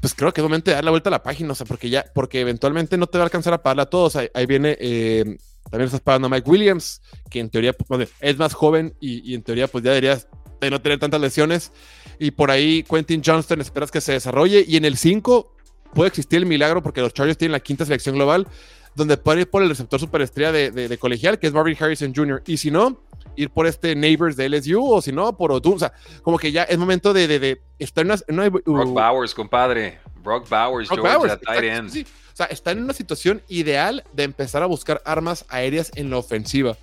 pues creo que es momento de dar la vuelta a la página, o sea, porque ya, porque eventualmente no te va a alcanzar a pagarla a todos. Ahí, viene, eh, también estás pagando a Mike Williams, que en teoría pues, es más joven y, y, en teoría pues ya deberías de no tener tantas lesiones. Y por ahí Quentin Johnston esperas que se desarrolle. Y en el 5 puede existir el milagro porque los Chargers tienen la quinta selección global, donde puede ir por el receptor superestrella de, de, colegial, que es Marvin Harrison Jr. Y si no, ir por este Neighbors de LSU o si no, por Odun. O sea, como que ya es momento de, de estar en una... uh, Brock Bowers, compadre. Brock Bowers, Brock Bowers, tight Sí, o sea, está en una situación ideal de empezar a buscar armas aéreas en la ofensiva.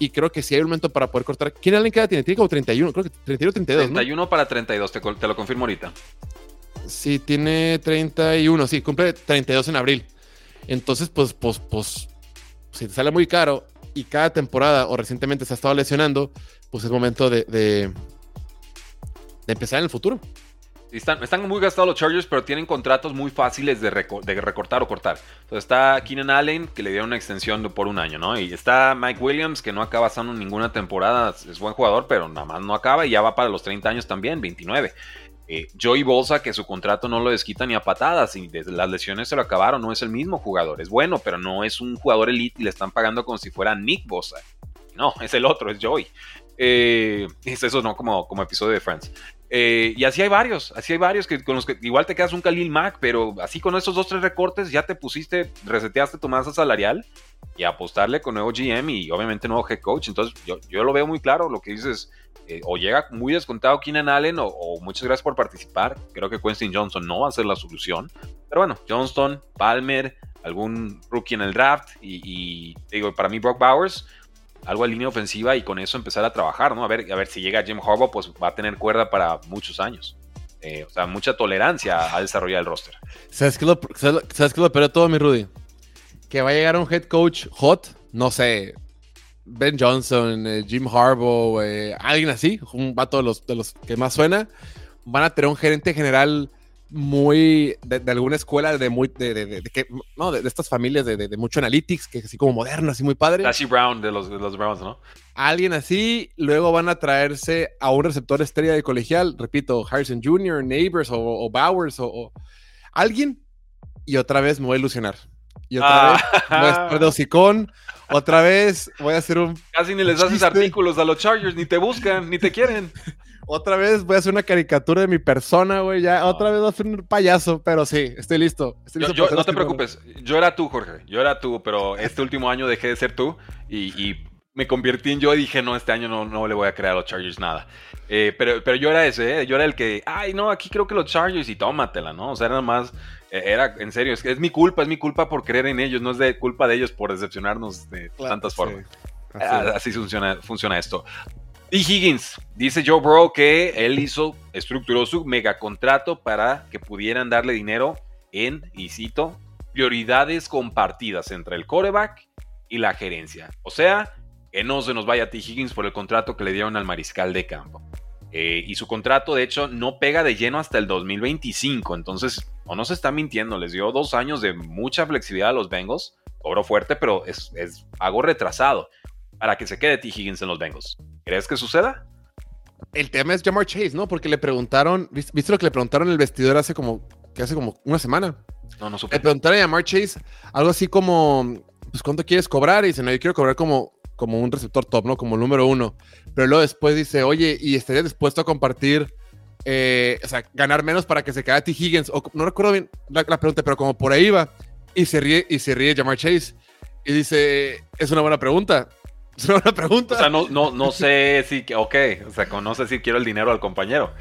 Y creo que sí hay un momento para poder cortar. ¿Quién Allen queda tiene? Tiene como 31, creo que 31 32. 31 para 32, te, te, lo confirmo ahorita. Sí, tiene 31, sí, cumple 32 en abril. Entonces, pues, pues, pues, si te sale muy caro y cada temporada o recientemente se ha estado lesionando, pues es momento de, de, empezar en el futuro. Están, muy gastados los Chargers, pero tienen contratos muy fáciles de, recortar o cortar. Entonces está Keenan Allen, que le dieron una extensión por un año, ¿no? Y está Mike Williams, que no acaba estando ninguna temporada, es buen jugador, pero nada más no acaba y ya va para los 30 años también, 29. Eh, Joey Bolsa, que su contrato no lo desquita ni a patadas y desde las lesiones se lo acabaron, no es el mismo jugador. Es bueno, pero no es un jugador elite y le están pagando como si fuera Nick Bosa. No, es el otro, es Joey. Eh, es eso, ¿no? Como episodio de Friends. Eh, y así hay varios, así hay varios que con los que igual te quedas un Khalil Mack, pero así con esos dos, tres recortes ya te pusiste, reseteaste tu masa salarial y apostarle con nuevo GM y obviamente nuevo head coach. Entonces yo, yo lo veo muy claro, lo que dices, eh, o llega muy descontado Keenan Allen o, muchas gracias por participar. Creo que Quentin Johnson no va a ser la solución. Pero bueno, Johnston, Palmer, algún rookie en el draft y, digo, para mí Brock Bowers, algo en línea ofensiva y con eso empezar a trabajar, ¿no? A ver, a ver si llega Jim Harbaugh, pues va a tener cuerda para muchos años. Eh, o sea, mucha tolerancia a desarrollar el roster. ¿Sabes qué lo, sabes, qué lo peor de todo, mi Rudy? Que va a llegar un head coach hot, no sé, Ben Johnson, eh, Jim Harbaugh, eh, alguien así, un vato de los, de los que más suena, van a tener un gerente general muy de, alguna escuela de muy de, de, de no, de, estas familias de, mucho analytics, que así como moderno, así muy padre. Lassie Brown de los, los Browns, ¿no? Alguien así, luego van a traerse a un receptor estrella de colegial, repito, Harrison Jr., Neighbors o, Bowers o, alguien, y otra vez me voy a ilusionar. Y otra vez voy a estar de hocicón, otra vez voy a hacer un. Casi ni les haces artículos a los Chargers, ni te buscan, ni te quieren. Otra vez voy a hacer una caricatura de mi persona, güey. Ya, otra vez voy a hacer un payaso, pero sí, estoy listo. no te preocupes, yo era tú, Jorge. Yo era tú, pero este último año dejé de ser tú y, me convertí en yo y dije, no, este año no, no le voy a crear a los Chargers nada. Eh, pero, pero yo era ese, ¿eh? yo era el que, ay, no, aquí creo que los Chargers y tómatela, ¿no? O sea, era más e, era, en serio, es, es mi culpa, es mi culpa por creer en ellos, no es de culpa de ellos por decepcionarnos de tantas formas. Ah, así, funciona, funciona esto. Y Higgins, dice Joe Bro que él hizo, estructuró su megacontrato para que pudieran darle dinero en, y cito, prioridades compartidas entre el coreback y la gerencia. O sea, que no se nos vaya a T. Higgins por el contrato que le dieron al mariscal de campo. Eh, y su contrato, de hecho, no pega de lleno hasta el 2025. Entonces, o no se está mintiendo, les dio dos años de mucha flexibilidad a los Bengals. Cobró fuerte, pero es, es algo retrasado para que se quede T. Higgins en los Bengals. ¿Crees que suceda? El tema es Jamar Chase, ¿no? Porque le preguntaron, ¿viste lo que le preguntaron en el vestidor hace como, que hace como una semana? No, no supe. Le preguntaron a Jamar Chase algo así como, pues, ¿cuánto quieres cobrar? Y dice, no, yo quiero cobrar como como un receptor top, ¿no? Como número uno. Pero luego después dice, oye, ¿y estaría dispuesto a compartir, eh, o sea, ganar menos para que se quede T. Higgins? O, no recuerdo bien la, pregunta, pero como por ahí va. Y se ríe, y se ríe Jamar Chase. Y dice, es una buena pregunta. Es una buena pregunta. O sea, no, no, no sé si, ok, o sea, no sé si quiero el dinero al compañero.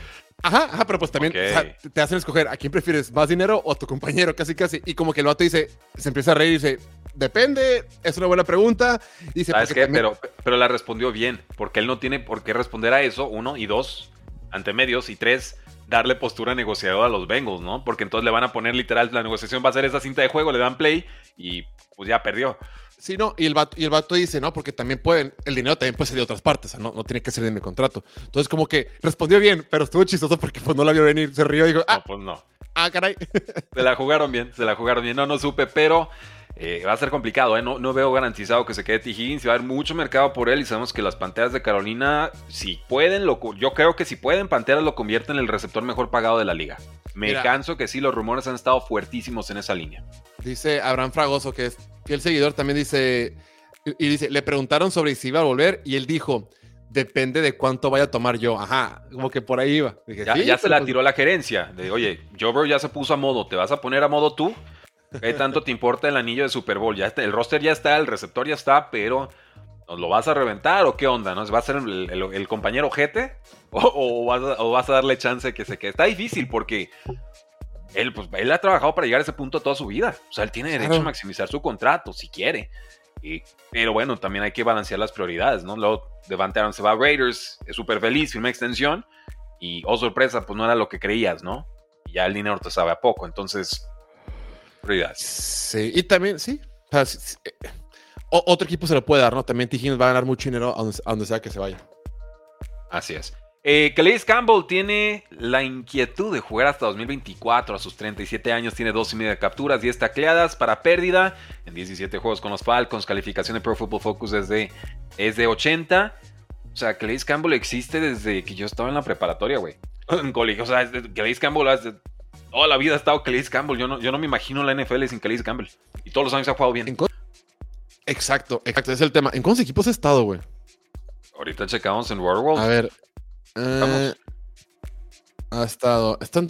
Ajá, ajá, pero pues también te hacen escoger a quién prefieres, más dinero o a tu compañero, casi, casi. Y como que el vato dice, se empieza a reír y dice, Depende, es una buena pregunta. Dice, ¿Sabes qué? Pero, pero la respondió bien, porque él no tiene por qué responder a eso, uno, y dos, ante medios, y tres, darle postura negociadora a los Bengals, ¿no? Porque entonces le van a poner literal, la negociación va a ser esa cinta de juego, le dan play y pues ya perdió. Sí, no, y el vato, y el vato dice, no, porque también pueden, el dinero también puede ser de otras partes, no, no tiene que ser de mi contrato. Entonces, como que respondió bien, pero estuvo chistoso porque pues no la vio venir, se rió y dijo, ah, no, pues no. Ah, caray. Se la jugaron bien, se la jugaron bien, no, no supe, pero eh, va a ser complicado, ¿eh? no, no, veo garantizado que se quede T. Higgins. Va a haber mucho mercado por él y sabemos que las Panteras de Carolina, si pueden, lo, yo creo que si pueden, Panteras lo convierten en el receptor mejor pagado de la liga. Me canso que sí, los rumores han estado fuertísimos en esa línea. Dice Abraham Fragoso, que es el seguidor, también dice, y dice, le preguntaron sobre si iba a volver y él dijo, depende de cuánto vaya a tomar yo. Ajá, como que por ahí iba. ya, se la pues tiró la gerencia. De, oye, Joe ya se puso a modo, ¿te vas a poner a modo tú? ¿Qué tanto te importa el anillo de Super Bowl? Ya está, el roster ya está, el receptor ya está, pero ¿nos lo vas a reventar o qué onda? ¿no? ¿Va a ser el, compañero Jete? ¿O, vas a, darle chance que se quede? Está difícil porque él, pues, él ha trabajado para llegar a ese punto toda su vida. O sea, él tiene derecho a maximizar su contrato si quiere. pero bueno, también hay que balancear las prioridades, ¿no? Luego Devante se va a Raiders, es súper feliz, firma extensión, y oh sorpresa, pues no era lo que creías, ¿no? Y ya el dinero te sabe a poco, entonces, prioridades. Sí, y también, sí, eh, otro equipo se lo puede dar, ¿no? También T. va a ganar mucho dinero a donde, sea que se vaya. Así es. Eh, Calais Campbell tiene la inquietud de jugar hasta 2024. A sus 37 años tiene dos y media capturas, 10 tacleadas para pérdida en 17 juegos con los Falcons. Calificación de Pro Football Focus es de, es de 80. O sea, Calais Campbell existe desde que yo estaba en la preparatoria, güey. En colegio. O sea, Calais Campbell, toda la vida ha estado Calais Campbell. Yo no, yo no me imagino la NFL sin Calais Campbell. Y todos los años ha jugado bien. Exacto, exacto, es el tema. ¿En cuántos equipos ha estado, güey? Ahorita checamos en World. A ver. Eh, ha estado. Están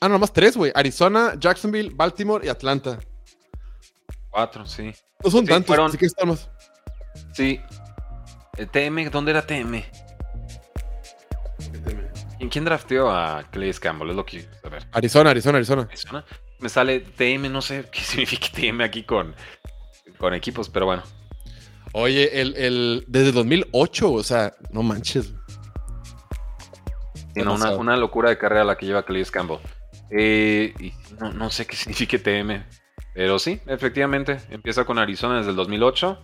Ah, no, nomás tres, güey. Arizona, Jacksonville, Baltimore y Atlanta. Cuatro, sí. No son tantos, así que estamos. Sí. TM, ¿dónde era TM? ¿En quién drafteó a Clay Campbell? Es lo que. A ver. Arizona, Arizona, Arizona. Arizona. Me sale TM, no sé qué significa TM aquí con con equipos, pero bueno. Oye, el, el, desde 2008, o sea, no manches. una, una, locura de carrera la que lleva Calais Campbell. Eh, y no, sé qué significa TM, pero sí, efectivamente, empieza con Arizona desde el 2008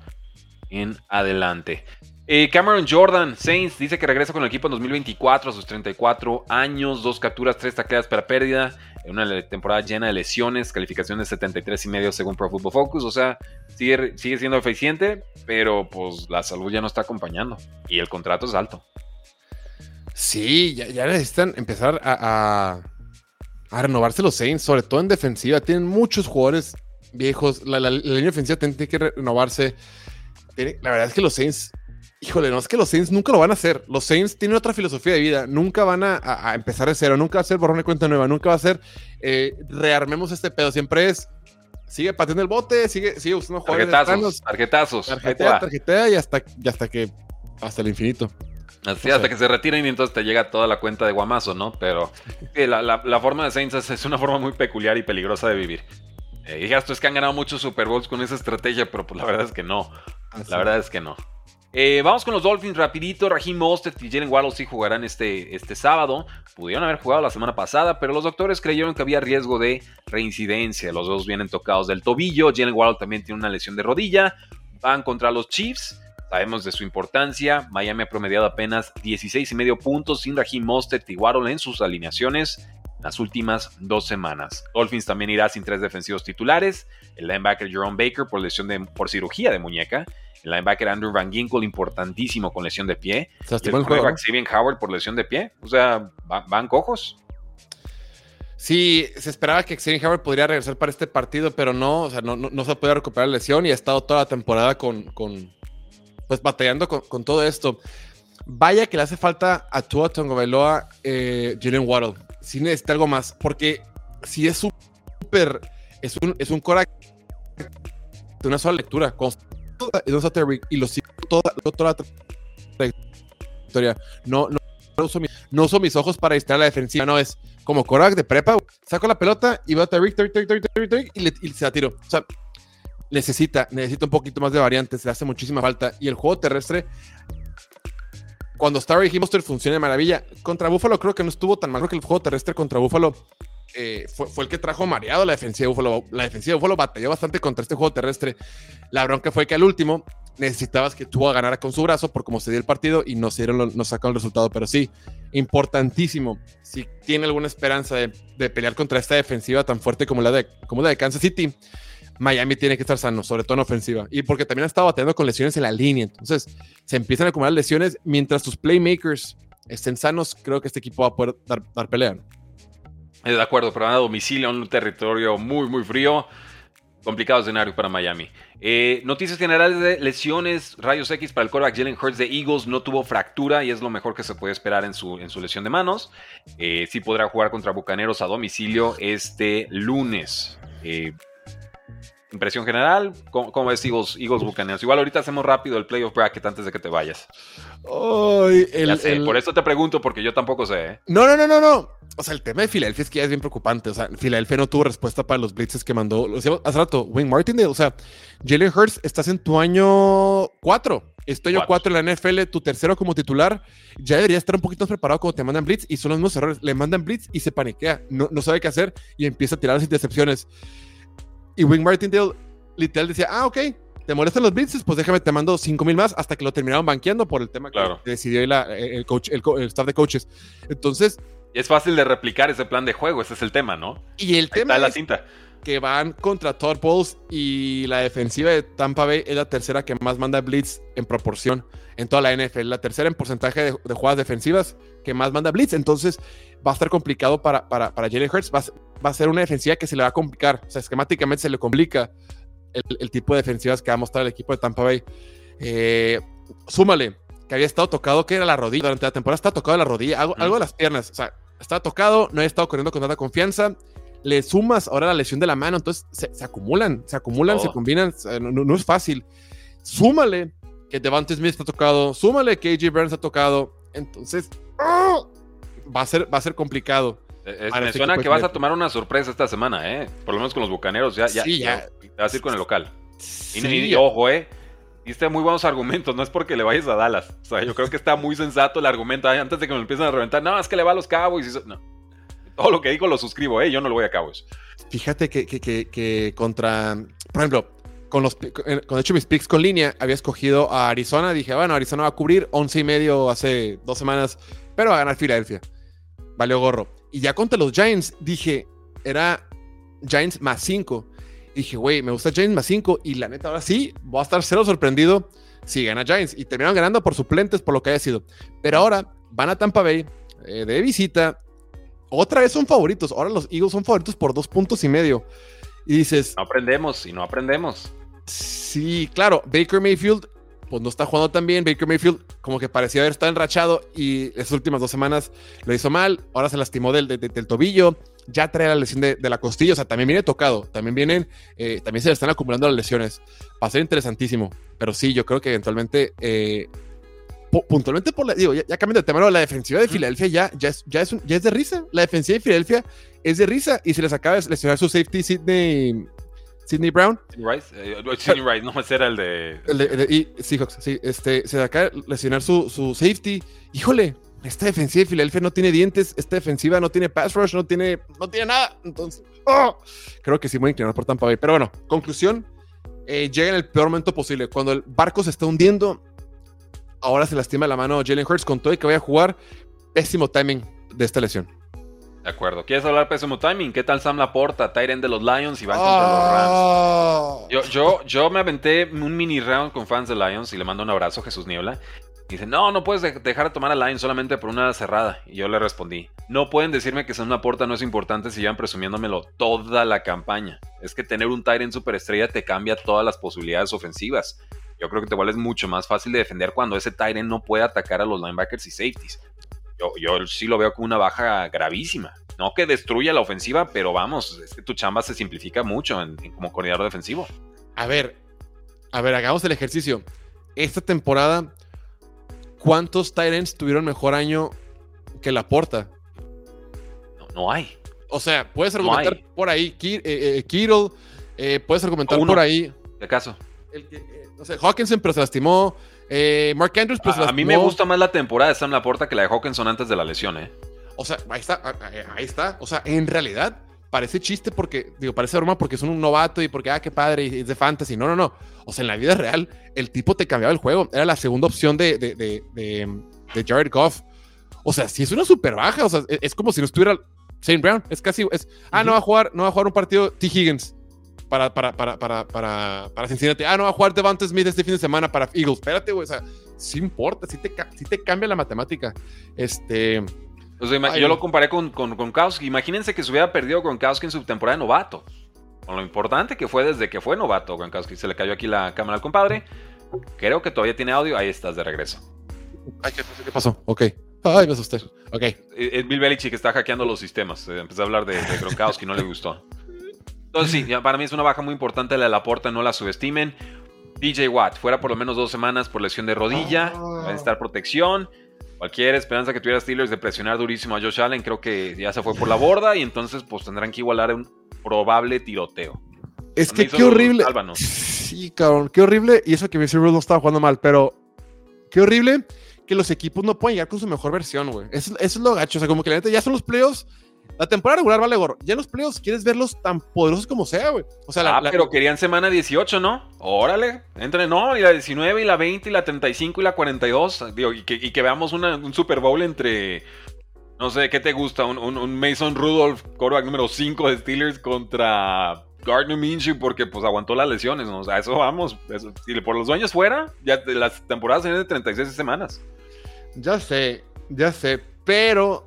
en adelante. Eh, Cameron Jordan, Saints, dice que regresa con el equipo en 2024 a sus 34 años, dos capturas, tres tacleadas para pérdida, en una temporada llena de lesiones, calificación de 73 y medio según Pro Football Focus, o sea, sigue, siendo eficiente, pero pues la salud ya no está acompañando y el contrato es alto. Sí, ya, necesitan empezar a, a, renovarse los Saints, sobre todo en defensiva, tienen muchos jugadores viejos, la, la línea ofensiva tiene que renovarse. La verdad es que los Saints híjole, no es que los Saints nunca lo van a hacer. Los Saints tienen otra filosofía de vida. Nunca van a, empezar de cero. Nunca va a ser borrón de cuenta nueva. Nunca va a ser eh, rearmemos este pedo. Siempre es sigue pateando el bote, sigue, sigue usando jugadores. Tarjetazos, tarjetazos. Tarjetea, tarjetea y hasta, y hasta que hasta el infinito. Así, hasta que se retiren y entonces te llega toda la cuenta de guamazo, ¿no? Pero la, forma de Saints es, una forma muy peculiar y peligrosa de vivir. Eh, y esto es que han ganado muchos Super Bowls con esa estrategia, pero pues la verdad es que no. La verdad es que no. Eh, vamos con los Dolphins rapidito. Raheem Mostert y Jalen Waddle sí jugarán este, este sábado. Pudieron haber jugado la semana pasada, pero los doctores creyeron que había riesgo de reincidencia. Los dos vienen tocados del tobillo. Jalen Waddle también tiene una lesión de rodilla. Van contra los Chiefs. Sabemos de su importancia. Miami ha promediado apenas 16 y medio puntos sin Raheem Mostert y Waddle en sus alineaciones las últimas dos semanas. Dolphins también irá sin tres defensivos titulares. El linebacker Jerome Baker por lesión de, por cirugía de muñeca el linebacker Andrew Van Ginkle, importantísimo con lesión de pie. O el, el Howard por lesión de pie. O sea, van, cojos. Sí, se esperaba que Xavier Howard podría regresar para este partido, pero no, o sea, no, no, se puede recuperar la lesión y ha estado toda la temporada con, con pues batallando con, todo esto. Vaya que le hace falta a Tua Tongoveloa, eh, Jalen Waddle. Sí necesita algo más, porque si es súper, es un, es un cora de una sola lectura, y lo sigo toda, la trayectoria. No, no, no, uso mis, ojos para distraer la defensiva, no es como Korak de prepa, saco la pelota y veo a Tariq, y, le, y se la tiro. O sea, necesita, necesita un poquito más de variantes, le hace muchísima falta. Y el juego terrestre, cuando Starry y Monster funciona de maravilla, contra Buffalo creo que no estuvo tan mal, que el juego terrestre contra Buffalo eh, fue, el que trajo mareado la defensiva de Buffalo. La defensiva de Buffalo batalló bastante contra este juego terrestre. La bronca fue que al último necesitabas que tú ganara con su brazo por cómo se dio el partido y no, se no sacaron el resultado. Pero sí, importantísimo. Si tiene alguna esperanza de, pelear contra esta defensiva tan fuerte como la, de, como la de Kansas City, Miami tiene que estar sano, sobre todo en ofensiva. Y porque también ha estado batallando con lesiones en la línea. Entonces, se empiezan a acumular lesiones mientras sus playmakers estén sanos. Creo que este equipo va a poder dar, dar pelea. De acuerdo, pero a domicilio en un territorio muy, muy frío. Complicado escenario para Miami. Eh, noticias generales de lesiones. Rayos X para el quarterback Jalen Hurts de Eagles. No tuvo fractura y es lo mejor que se puede esperar en su, en su lesión de manos. Eh, sí podrá jugar contra Bucaneros a domicilio este lunes. Eh, impresión general, ¿cómo, cómo ves Eagles, Eagles Buccaneers? Igual ahorita hacemos rápido el playoff bracket antes de que te vayas. Ay, el- Ya sé, el- por eso te pregunto, porque yo tampoco sé, ¿eh? No, no, no, no, no. O sea, el tema de Filadelfia es que ya es bien preocupante. O sea, Filadelfia no tuvo respuesta para los blitzes que mandó. Lo decíamos hace rato, Wayne Martindale. O sea, Jalen Hurts, estás en tu año 4. Este año Cuatro. 4 en la NFL, tu tercero como titular. Ya debería estar un poquito más preparado cuando te mandan blitz y son los mismos errores. Le mandan blitz y se paniquea. No, no sabe qué hacer y empieza a tirar las intercepciones. Y Wayne Martindale literal decía, ah, ok, te molestan los blitzes, pues déjame, te mando 5 mil más hasta que lo terminaron banqueando por el tema Claro. que decidió la- el, coach, el, el staff de coaches. Entonces, Es fácil de replicar ese plan de juego, ese es el tema, ¿no? y el Ahí tema está la es cinta. que van contra Todd Bowles y la defensiva de Tampa Bay es la tercera que más manda blitz en proporción en toda la NFL. La tercera en porcentaje de, de jugadas defensivas que más manda blitz. Entonces va a estar complicado para, para, para Jalen Hurts. Va, va a ser una defensiva que se le va a complicar. O sea, esquemáticamente se le complica el, el tipo de defensivas que va a mostrar el equipo de Tampa Bay. Eh, súmale que había estado tocado, que era la rodilla. Durante la temporada estaba tocado la rodilla, algo, Mm. algo de las piernas. O sea, estaba tocado, no había estado corriendo con tanta confianza le sumas ahora la lesión de la mano, entonces se, se acumulan, se acumulan, se Todo. combinan, no es fácil. Súmale que Devante Smith está tocado, súmale que AJ Burns ha tocado, entonces ¡ah! va, a ser, va a ser complicado. Eh, es- Para me ese suena que vas a tomar una sorpresa esta semana, ¿eh? Por lo menos con los bucaneros. Ya, ya, Sí, ya. Te vas a ir con el local. Y, Sí, y- ojo, ¿eh? Diste muy buenos argumentos, no es porque le vayas a Dallas. O sea, yo creo que está muy sensato el argumento. Ay, Antes de que me empiecen a reventar, no, es que le va a los Cowboys. y No. Todo lo que digo lo suscribo, ¿eh? Yo no lo voy a Cowboys. Fíjate que, que- que- contra, por ejemplo, con los con hecho mis picks con línea, había escogido a Arizona. Dije, bueno, Arizona va a cubrir 11 y medio hace dos semanas, pero va a ganar Filadelfia. Valió gorro. Y ya contra los Giants, dije, era Giants más 5. Dije, güey, me gusta Giants más 5. Y la neta, ahora sí, voy a estar cero sorprendido si gana Giants. Y terminaron ganando por suplentes, por lo que haya sido. Pero ahora van a Tampa Bay eh, de visita. Otra vez son favoritos. Ahora los Eagles son favoritos por dos puntos y medio. Y dices, No aprendemos y no aprendemos. sí, claro, Baker Mayfield, pues no está jugando tan bien. Baker Mayfield, como que parecía haber estado enrachado y las últimas dos semanas lo hizo mal. Ahora se lastimó del, de- de- del tobillo. Ya trae la lesión de, de la costilla. O sea, también viene tocado. También vienen, eh, también se le están acumulando las lesiones. Va a ser interesantísimo. Pero sí, yo creo que eventualmente. eh, pu- puntualmente por la, digo, ya, ya cambiando de tema, ¿no? la defensiva de Filadelfia ya, ya, es, ya, es un- ya es de risa. La defensiva de Filadelfia es de risa y se les acaba de lesionar su safety Sidney, Sidney Brown. Sidney Rice, eh, Sidney Rice, no, ese era el de. El de, el de- y Seahawks, sí, este, se acaba de lesionar su, su safety. Híjole, esta defensiva de Filadelfia no tiene dientes, esta defensiva no tiene pass rush, no tiene, no tiene nada. Entonces, ¡oh! creo que sí voy a inclinar por Tampa Bay. Pero bueno, conclusión, eh, llega en el peor momento posible. Cuando el barco se está hundiendo, ahora se lastima la mano Jalen Hurts con todo y que vaya a jugar. Pésimo timing de esta lesión. De acuerdo. ¿Quieres hablar pésimo timing? ¿Qué tal Sam Laporta, Tyren de los Lions y van contra los Rams? Oh. Yo, yo, yo me aventé un mini round con fans de Lions y le mando un abrazo a Jesús Niebla. Dice, no, no puedes de- dejar de tomar a Lions solamente por una cerrada. Y yo le respondí, no pueden decirme que Sam Laporta no es importante si llevan presumiéndomelo toda la campaña. Es que tener un Tyrant superestrella te cambia todas las posibilidades ofensivas. Yo creo que te vuelves mucho más fácil de defender cuando ese Tyrant no puede atacar a los linebackers y safeties. Yo, yo sí lo veo como una baja gravísima. No que destruya la ofensiva, pero vamos, es que tu chamba se simplifica mucho en- en- como coordinador defensivo. A ver, a ver, hagamos el ejercicio. Esta temporada, ¿cuántos Tyrants tuvieron mejor año que la porta? No, no hay. O sea, puedes argumentar por ahí Ki- eh, eh, Kittle, eh, puedes argumentar Uno. por ahí. ¿De acaso? el que, eh, no sé, Hawkinson, pero se lastimó. Eh, Mark Andrews, pues a, a mí me gusta más la temporada de Sam Laporta que la de Hawkinson antes de la lesión, ¿eh? O sea, ahí está, ah, ah, ahí está. O sea, en realidad parece chiste porque, digo, parece broma porque es un novato y porque, ah, qué padre, y es de fantasy. No, no, no. O sea, en la vida real, el tipo te cambiaba el juego. Era la segunda opción de, de, de, de, Jared Goff. O sea, si es una super baja. O sea, es, es como si no estuviera Saint Brown. Es casi, es, ah, no va a jugar, no va a jugar un partido T. Higgins para, para, para, para, para, para Cincinnati. Ah, no va a jugar Devante Smith este fin de semana para Eagles. Espérate, güey. O sea, sí importa, sí te, sí te cambia la matemática. Este. O sea, ima- Ay, yo lo comparé con, con Gronkowski. Imagínense que se hubiera perdido Gronkowski en su temporada de novato. Con lo importante que fue desde que fue novato Gronkowski. Se le cayó aquí la cámara al compadre. Creo que todavía tiene audio. Ahí estás de regreso. Ay, ¿qué, qué pasó? Ok. Ay, me asusté. Ok. Eh, Es Bill Belichick que está hackeando los sistemas. Eh, Empecé a hablar de, de Gronkowski, no le gustó. Entonces sí, para mí es una baja muy importante la de Laporta, no la subestimen. DJ Watt, fuera por lo menos dos semanas por lesión de rodilla, va a necesitar protección. Cualquier esperanza que tuviera Steelers de presionar durísimo a Josh Allen, creo que ya se fue por la borda y entonces pues tendrán que igualar un probable tiroteo. Es que qué horrible. sálvanos. Sí, cabrón, qué horrible. Y eso que Vince no estaba jugando mal, pero qué horrible que los equipos no pueden llegar con su mejor versión, güey. Eso, eso es lo gacho. O sea, como que la neta ya son los playoffs. La temporada regular vale gorro. Ya en los playoffs quieres verlos tan poderosos como sea, güey. O sea, la, ah, la- pero querían semana 18, ¿no? Órale, entre no, y la 19, y la 20, y la 35, y la 42. Digo, y que, y que veamos una- un Super Bowl entre, no sé, ¿qué te gusta? Un, un- un Mason Rudolph, quarterback número 5 de Steelers contra Gardner Minshew, porque pues aguantó las lesiones, ¿no? O sea, eso vamos. Eso, si por los dueños fuera, ya de las temporadas serían de 36 semanas. Ya sé, ya sé, pero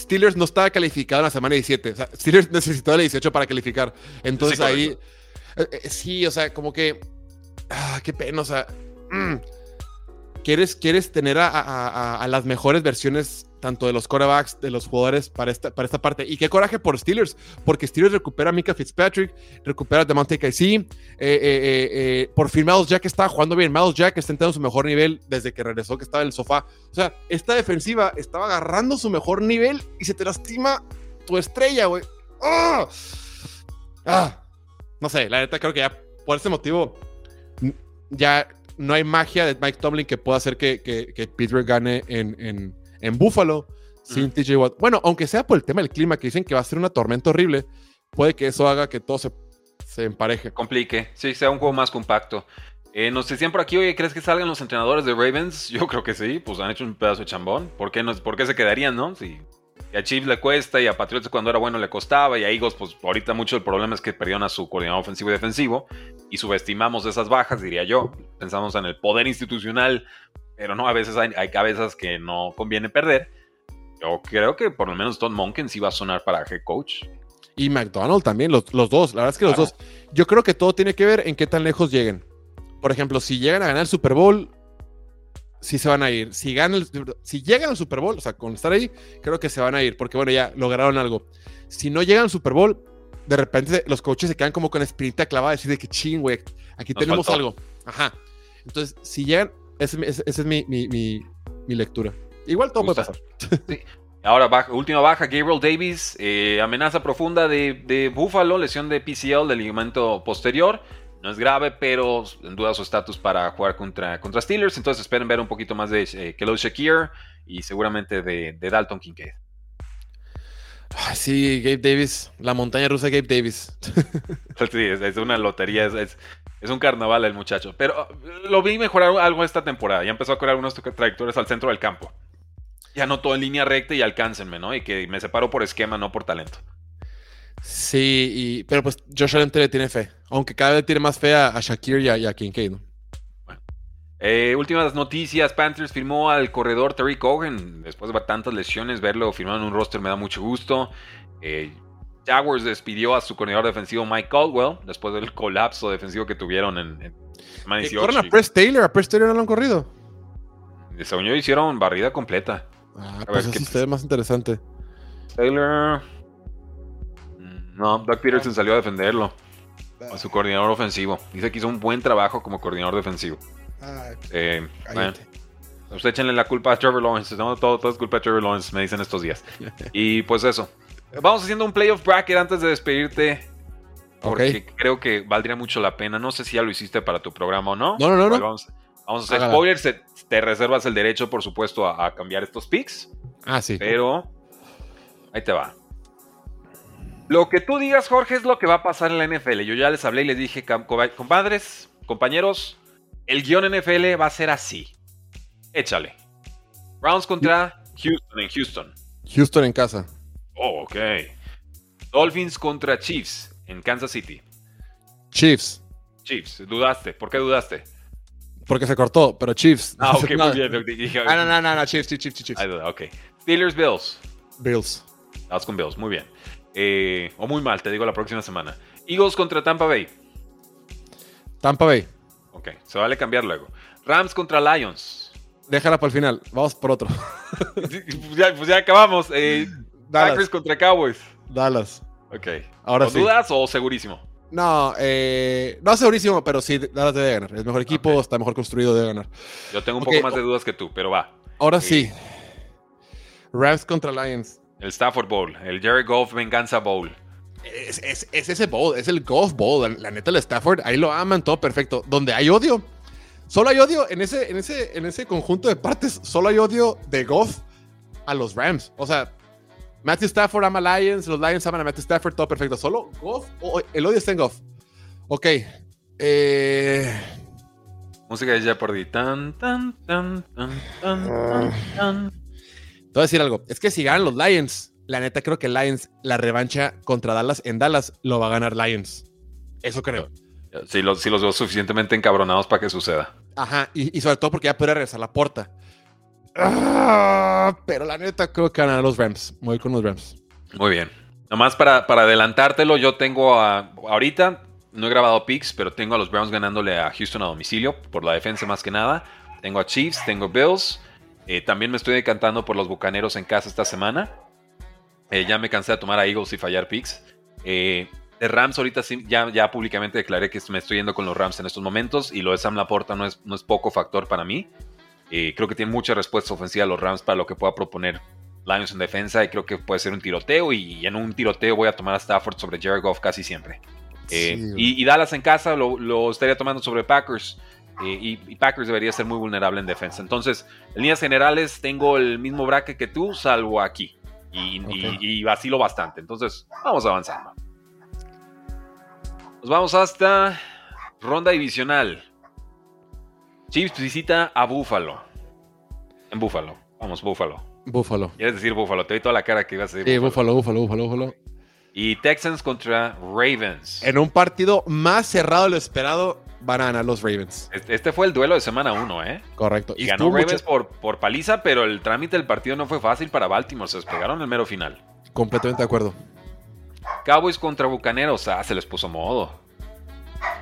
Steelers no estaba calificado en la semana 17. O sea, Steelers necesitaba la 18 para calificar. Entonces Sí, ahí, eh, eh, sí, o sea, como que, ah, qué pena, o sea, mm, quieres, quieres tener a, a- a- a las mejores versiones tanto de los quarterbacks, de los jugadores para esta, para esta parte. Y qué coraje por Steelers, porque Steelers recupera a Mika Fitzpatrick, recupera a Demonte Casey, eh, eh, eh, por fin Miles Jack está jugando bien. Miles Jack está entrando en su mejor nivel desde que regresó, que estaba en el sofá. O sea, esta defensiva estaba agarrando su mejor nivel y se te lastima tu estrella, güey. ¡Ah! ¡Ah! No sé, la neta creo que ya por ese motivo ya no hay magia de Mike Tomlin que pueda hacer que, que, que Pittsburgh gane en, en, en Buffalo sin Ujú. TJ Watt. Bueno, aunque sea por el tema del clima, que dicen que va a ser una tormenta horrible, puede que eso haga que todo se, se empareje. complique, sí, sea un juego más compacto. Eh, nos decían por aquí, oye, ¿crees que salgan los entrenadores de Ravens? Yo creo que sí, pues han hecho un pedazo de chambón. ¿Por qué, no, por qué se quedarían, no? Si y a Chiefs le cuesta y a Patriots cuando era bueno le costaba y a Eagles, pues ahorita mucho el problema es que perdieron a su coordinador ofensivo y defensivo y subestimamos esas bajas, diría yo. Pensamos en el poder institucional, pero no, a veces hay, hay cabezas que no conviene perder. Yo creo que por lo menos Tom Monken sí va a sonar para head coach. Y McDonald también, los, los dos, la verdad es que los Claro. dos. Yo creo que todo tiene que ver en qué tan lejos lleguen. Por ejemplo, si llegan a ganar el Super Bowl, sí se van a ir. Si, ganan si llegan al Super Bowl, o sea, con estar ahí, creo que se van a ir, porque bueno, ya lograron algo. Si no llegan al Super Bowl, de repente los coaches se quedan como con la espinita clavada, decir de que ching, güey, aquí Nos tenemos faltó. algo. Ajá. Entonces, si llegan, esa es mi- es mi, mi- mi- mi lectura. Igual todo puede pasar. Ahora, baja- última baja, Gabriel Davis, eh, amenaza profunda de, de Buffalo, lesión de PCL del ligamento posterior. No es grave, pero en duda su estatus para jugar contra, contra Steelers. Entonces esperen ver un poquito más de eh, Khalil Shakir y seguramente de, de Dalton Kincaid. Ay, sí, Gabe Davis, la montaña rusa Gabe Davis. Sí, es, es una lotería, es, es- es un carnaval el muchacho. Pero uh, lo vi mejorar algo esta temporada. Ya empezó a correr algunos tra- trayectorias al centro del campo. Ya no todo en línea recta y alcáncenme, ¿no? Y que me separo por esquema, no por talento. Sí, y- pero pues Josh Allen le tiene fe. Aunque cada vez tiene más fe a, a Shakir y a, y a Kincaid. ¿no? Eh, últimas noticias, Panthers firmó al corredor Terry Cogan. Después de tantas lesiones, verlo firmado en un roster me da mucho gusto. Eh, Jaguars despidió a su coordinador defensivo Mike Caldwell después del colapso defensivo que tuvieron en, en semana Que 18. corren a Press Taylor, a Press Taylor no lo han corrido. Según yo hicieron barrida completa. Ah, ver, pues ¿qué eso se ve más interesante. Taylor... No, Doug Peterson salió a defenderlo. A su coordinador ofensivo. Dice que hizo un buen trabajo como coordinador defensivo. Eh, bueno, Usted échenle la culpa a Trevor Lawrence. No, todo, todo es culpa de Trevor Lawrence, me dicen estos días. Y pues eso. Vamos haciendo un playoff bracket antes de despedirte. Porque creo que valdría mucho la pena. No sé si ya lo hiciste para tu programa o no. No, no, no. Vamos, vamos a hacer Hágala. spoilers. Te, reservas el derecho, por supuesto, a, a cambiar estos picks. Ah, sí. Pero ahí te va. Lo que tú digas, Jorge, es lo que va a pasar en la NFL. Yo ya les hablé y les dije, compadres, compañeros, el guion NFL va a ser así. Échale. Browns contra Houston en Houston. Houston en casa. Oh, ok. Dolphins contra Chiefs en Kansas City. Chiefs. Chiefs, dudaste. ¿Por qué dudaste? Porque se cortó, pero Chiefs. Ah, ok, No. muy bien. Dije, Ah, no, no, no, no, Chiefs, Chiefs, Chiefs, Chiefs. Duda, ok. Steelers, Bills. Bills. Vas con Bills, muy bien. Eh, o muy mal, te digo la próxima semana. Eagles contra Tampa Bay. Tampa Bay. Ok, se vale cambiar luego. Rams contra Lions. Déjala para el final. Vamos por otro. pues, ya, pues ya acabamos. Eh, Dallas. Packers contra Cowboys. Dallas. Ok. Ahora ¿O sí. dudas o segurísimo? No, eh, no segurísimo, pero sí, Dallas debe ganar. Es mejor equipo, está mejor construido, debe ganar. Yo tengo un poco más de dudas que tú, pero va. Ahora Sí. sí. Rams contra Lions. El Stafford Bowl, el Jerry Goff Venganza Bowl. Es, es- es ese bowl, es el golf bowl. La, la neta, el Stafford, ahí lo aman, todo perfecto. Donde hay odio, solo hay odio en ese, en ese, en ese conjunto de partes, solo hay odio de Goff a los Rams. O sea, Matthew Stafford ama Lions, los Lions aman a Matthew Stafford, todo perfecto. Solo Goff, o- el odio está en Goff. Ok. Eh, Música de Jeopardy. Tan, tan, tan, tan, tan, tan, tan. Te voy a decir algo. Es que si ganan los Lions, la neta creo que Lions, la revancha contra Dallas en Dallas, lo va a ganar Lions. Eso creo. Sí, los, sí los veo suficientemente encabronados para que suceda. Ajá, y, y sobre todo porque ya puede regresar la porta. Ah, pero la neta creo que ganan los Rams. Voy con los Rams. Muy bien. Nomás para, para adelantártelo, yo tengo a. Ahorita no he grabado picks, pero tengo a los Browns ganándole a Houston a domicilio, por la defensa más que nada. Tengo a Chiefs, tengo Bills. Eh, también me estoy decantando por los bucaneros en casa esta semana. Eh, ya me cansé de tomar a Eagles y fallar picks. Eh, de Rams, ahorita sí, ya, ya públicamente declaré que me estoy yendo con los Rams en estos momentos. Y lo de Sam Laporta no es, no es poco factor para mí. Eh, creo que tiene mucha respuesta ofensiva los Rams para lo que pueda proponer Lions en defensa y creo que puede ser un tiroteo y en un tiroteo voy a tomar a Stafford sobre Jared Goff casi siempre. Eh, Sí, y, y Dallas en casa lo, lo estaría tomando sobre Packers eh, y, y Packers debería ser muy vulnerable en defensa. Entonces, en líneas generales tengo el mismo bracket que tú, salvo aquí. Y, y vacilo bastante. Entonces, vamos avanzando. Nos vamos hasta ronda divisional. Chiefs visita a Buffalo. En Buffalo. Vamos, Buffalo. Buffalo. Quieres decir Buffalo, te vi toda la cara que ibas a decir. Sí, Buffalo. Buffalo, Buffalo, Buffalo. Y Texans contra Ravens. En un partido más cerrado de lo esperado, van a ganar los Ravens. Este, este fue el duelo de semana 1, ¿eh? Correcto. Y ganó mucho- Ravens por, por paliza, pero el trámite del partido no fue fácil para Baltimore. Se despegaron el mero final. Completamente de acuerdo. Cowboys contra Bucaneros. Ah, se les puso modo.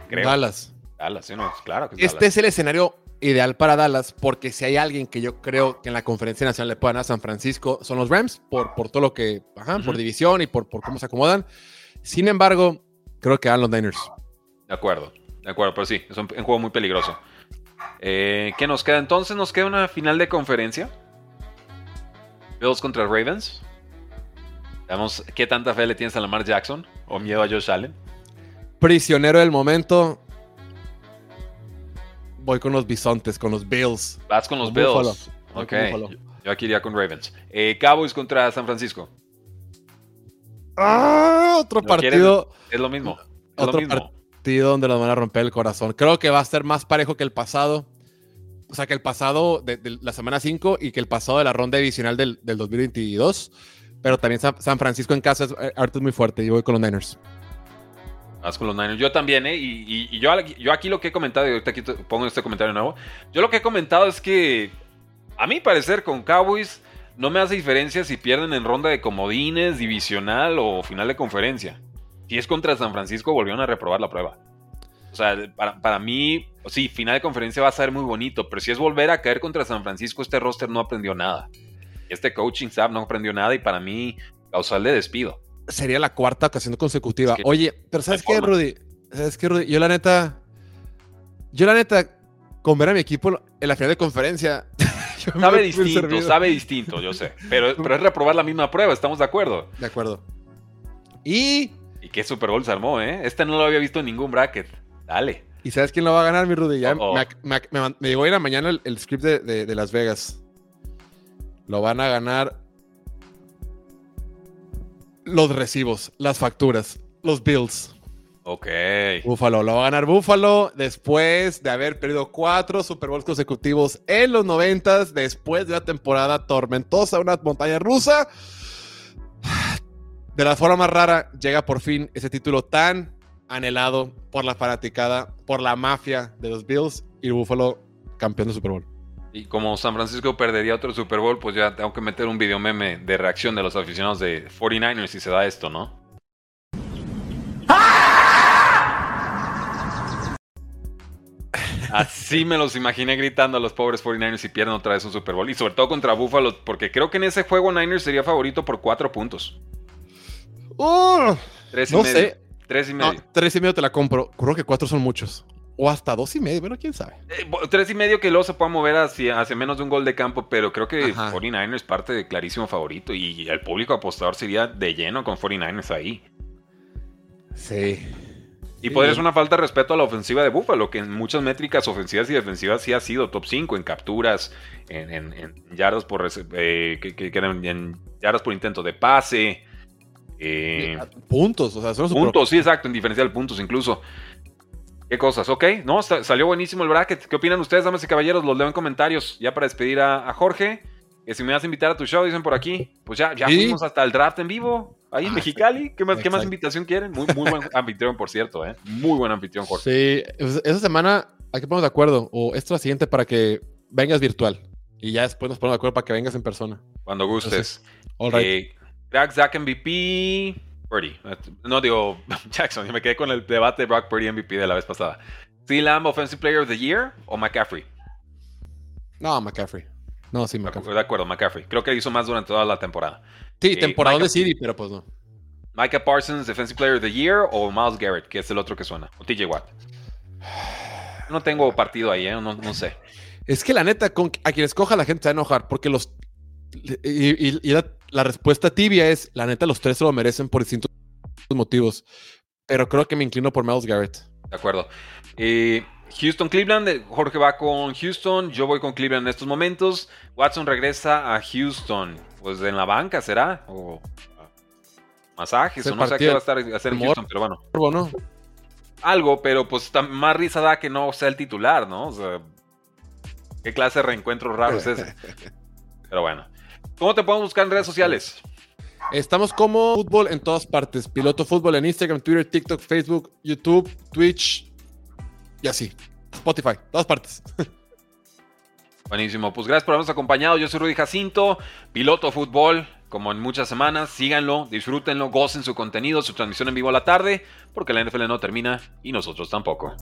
Creo. Dallas. Dallas, sí, no, claro que es Este Dallas. es el escenario ideal para Dallas, porque si hay alguien que yo creo que en la conferencia nacional le puedan a San Francisco, son los Rams, por, por todo lo que, ajá, por división y por, por cómo se acomodan. Sin embargo, creo que van los Niners. De acuerdo, de acuerdo, pero sí, es un, un juego muy peligroso. Eh, ¿Qué nos queda entonces? Nos queda una final de conferencia. Bills contra Ravens. Veamos qué tanta fe le tienes a Lamar Jackson o miedo a Josh Allen. Prisionero del momento. Voy con los bisontes, con los Bills. Vas con los Bills. Buffalo. Ok, Buffalo. yo, yo aquí iría con Ravens. Eh, Cowboys contra San Francisco. Ah, otro ¿Lo partido. Es lo mismo. Es Otro lo mismo. partido donde nos van a romper el corazón. Creo que va a ser más parejo que el pasado. O sea, que el pasado de, de la semana 5 y que el pasado de la ronda divisional del, del 2022. Pero también San, San Francisco en casa es, eh, es muy fuerte. Y voy con los Niners. Vas con los Niners. Yo también, ¿eh? Y, yo, aquí lo que he comentado, y ahorita aquí pongo este comentario nuevo. Yo lo que he comentado es que, a mi parecer, con Cowboys no me hace diferencia si pierden en ronda de comodines, divisional o final de conferencia. Si es contra San Francisco, volvieron a reprobar la prueba. O sea, para, para mí, sí, final de conferencia va a ser muy bonito, pero si es volver a caer contra San Francisco, este roster no aprendió nada. Este coaching staff no aprendió nada y para mí, causal de despido. Sería la cuarta ocasión consecutiva. Es que Oye, pero ¿sabes qué, forma. Rudy? ¿Sabes qué, Rudy? Yo la neta... Yo la neta, con ver a mi equipo en la final de conferencia... Sabe distinto, servido. sabe distinto, yo sé. Pero, pero es reprobar la misma prueba, estamos de acuerdo. De acuerdo. Y... Y qué Super Bowl se armó, ¿eh? Este no lo había visto en ningún bracket. Dale. ¿Y sabes quién lo va a ganar, mi Rudy? Ya Oh, oh. me, me- me me llegó hoy en la mañana el, el script de, de- de Las Vegas. Lo van a ganar los recibos, las facturas, los bills. Ok. Búfalo, lo va a ganar Búfalo después de haber perdido cuatro Super Bowls consecutivos en los noventas, después de una temporada tormentosa, una montaña rusa. De la forma más rara, llega por fin ese título tan anhelado por la fanaticada, por la mafia de los Bills y Búfalo campeón de Super Bowl. Y como San Francisco perdería otro Super Bowl, pues ya tengo que meter un video meme de reacción de los aficionados de 49ers si se da esto, ¿no? Así me los imaginé gritando a los pobres 49ers y pierden otra vez un Super Bowl. Y sobre todo contra Buffalo, porque creo que en ese juego Niners sería favorito por cuatro puntos. ¡Uh! Tres y No medio. sé. Tres y No, medio. tres y medio te la compro. Creo que cuatro son muchos. O hasta dos y medio. Bueno, quién sabe. Eh, tres y medio que luego se pueda mover hacia, hacia menos de un gol de campo, pero creo que Ajá. 49ers parte de clarísimo favorito y el público apostador sería de lleno con 49ers ahí. Sí. Y Sí. podría ser una falta de respeto a la ofensiva de Buffalo, que en muchas métricas ofensivas y defensivas sí ha sido top 5 en capturas, en, en- en yardas por eh, que, en yardas por intento de pase, eh, Puntos. O sea, son puntos, sí, exacto, en diferencial puntos incluso. ¿Qué cosas? Ok, no, sa- salió buenísimo el bracket. ¿Qué opinan ustedes, damas y caballeros? Los leo en comentarios. Ya para despedir a, a Jorge, que si me vas a invitar a tu show, dicen por aquí, pues ya, ya Sí. fuimos hasta el draft en vivo, ahí en Ah, Mexicali. ¿Qué más, ¿Qué más invitación quieren? Muy, muy buen anfitrión, por cierto, ¿eh? Muy buen anfitrión, Jorge. Sí. Esa semana hay que ponernos de acuerdo. O esta es la siguiente para que vengas virtual. Y ya después nos ponemos de acuerdo para que vengas en persona. Cuando gustes. All right. Eh, Crack, Zach MVP, Purdy. No digo Jackson, yo me quedé con el debate de Brock Purdy MVP de la vez pasada. ¿Sí Lamb Offensive Player of the Year o McCaffrey? No, McCaffrey. No, sí, McCaffrey. De acuerdo, McCaffrey. Creo que hizo más durante toda la temporada. Sí, Eh, temporada Micah- de City, pero pues no. Micah Parsons, Defensive Player of the Year o Miles Garrett, que es el otro que suena. O TJ Watt. No tengo partido ahí, ¿eh? no, no sé. Es que la neta, con, a quien escoja la gente se va a enojar, porque los. Y, y- y la, la respuesta tibia es: la neta, los tres se lo merecen por distintos motivos. Pero creo que me inclino por Miles Garrett. De acuerdo. Eh, Houston, Cleveland. eh, Jorge va con Houston. Yo voy con Cleveland en estos momentos. Watson regresa a Houston. Pues en la banca será. O masajes. Se O no sé qué va a estar a hacer en Houston, pero bueno. Bueno, Algo, pero pues más risa da que no sea el titular, ¿no? O sea, ¿qué clase de reencuentro raro es ese? Pero bueno. ¿Cómo te podemos buscar en redes sociales? estamos como fútbol en todas partes: piloto fútbol en Instagram, Twitter, TikTok, Facebook, YouTube, Twitch y así. Spotify, todas partes. Buenísimo, pues gracias por habernos acompañado. Yo soy Rudy Jacinto, piloto fútbol, como en muchas semanas. Síganlo, disfrútenlo, gocen su contenido, su transmisión en vivo a la tarde, porque la NFL no termina y nosotros tampoco.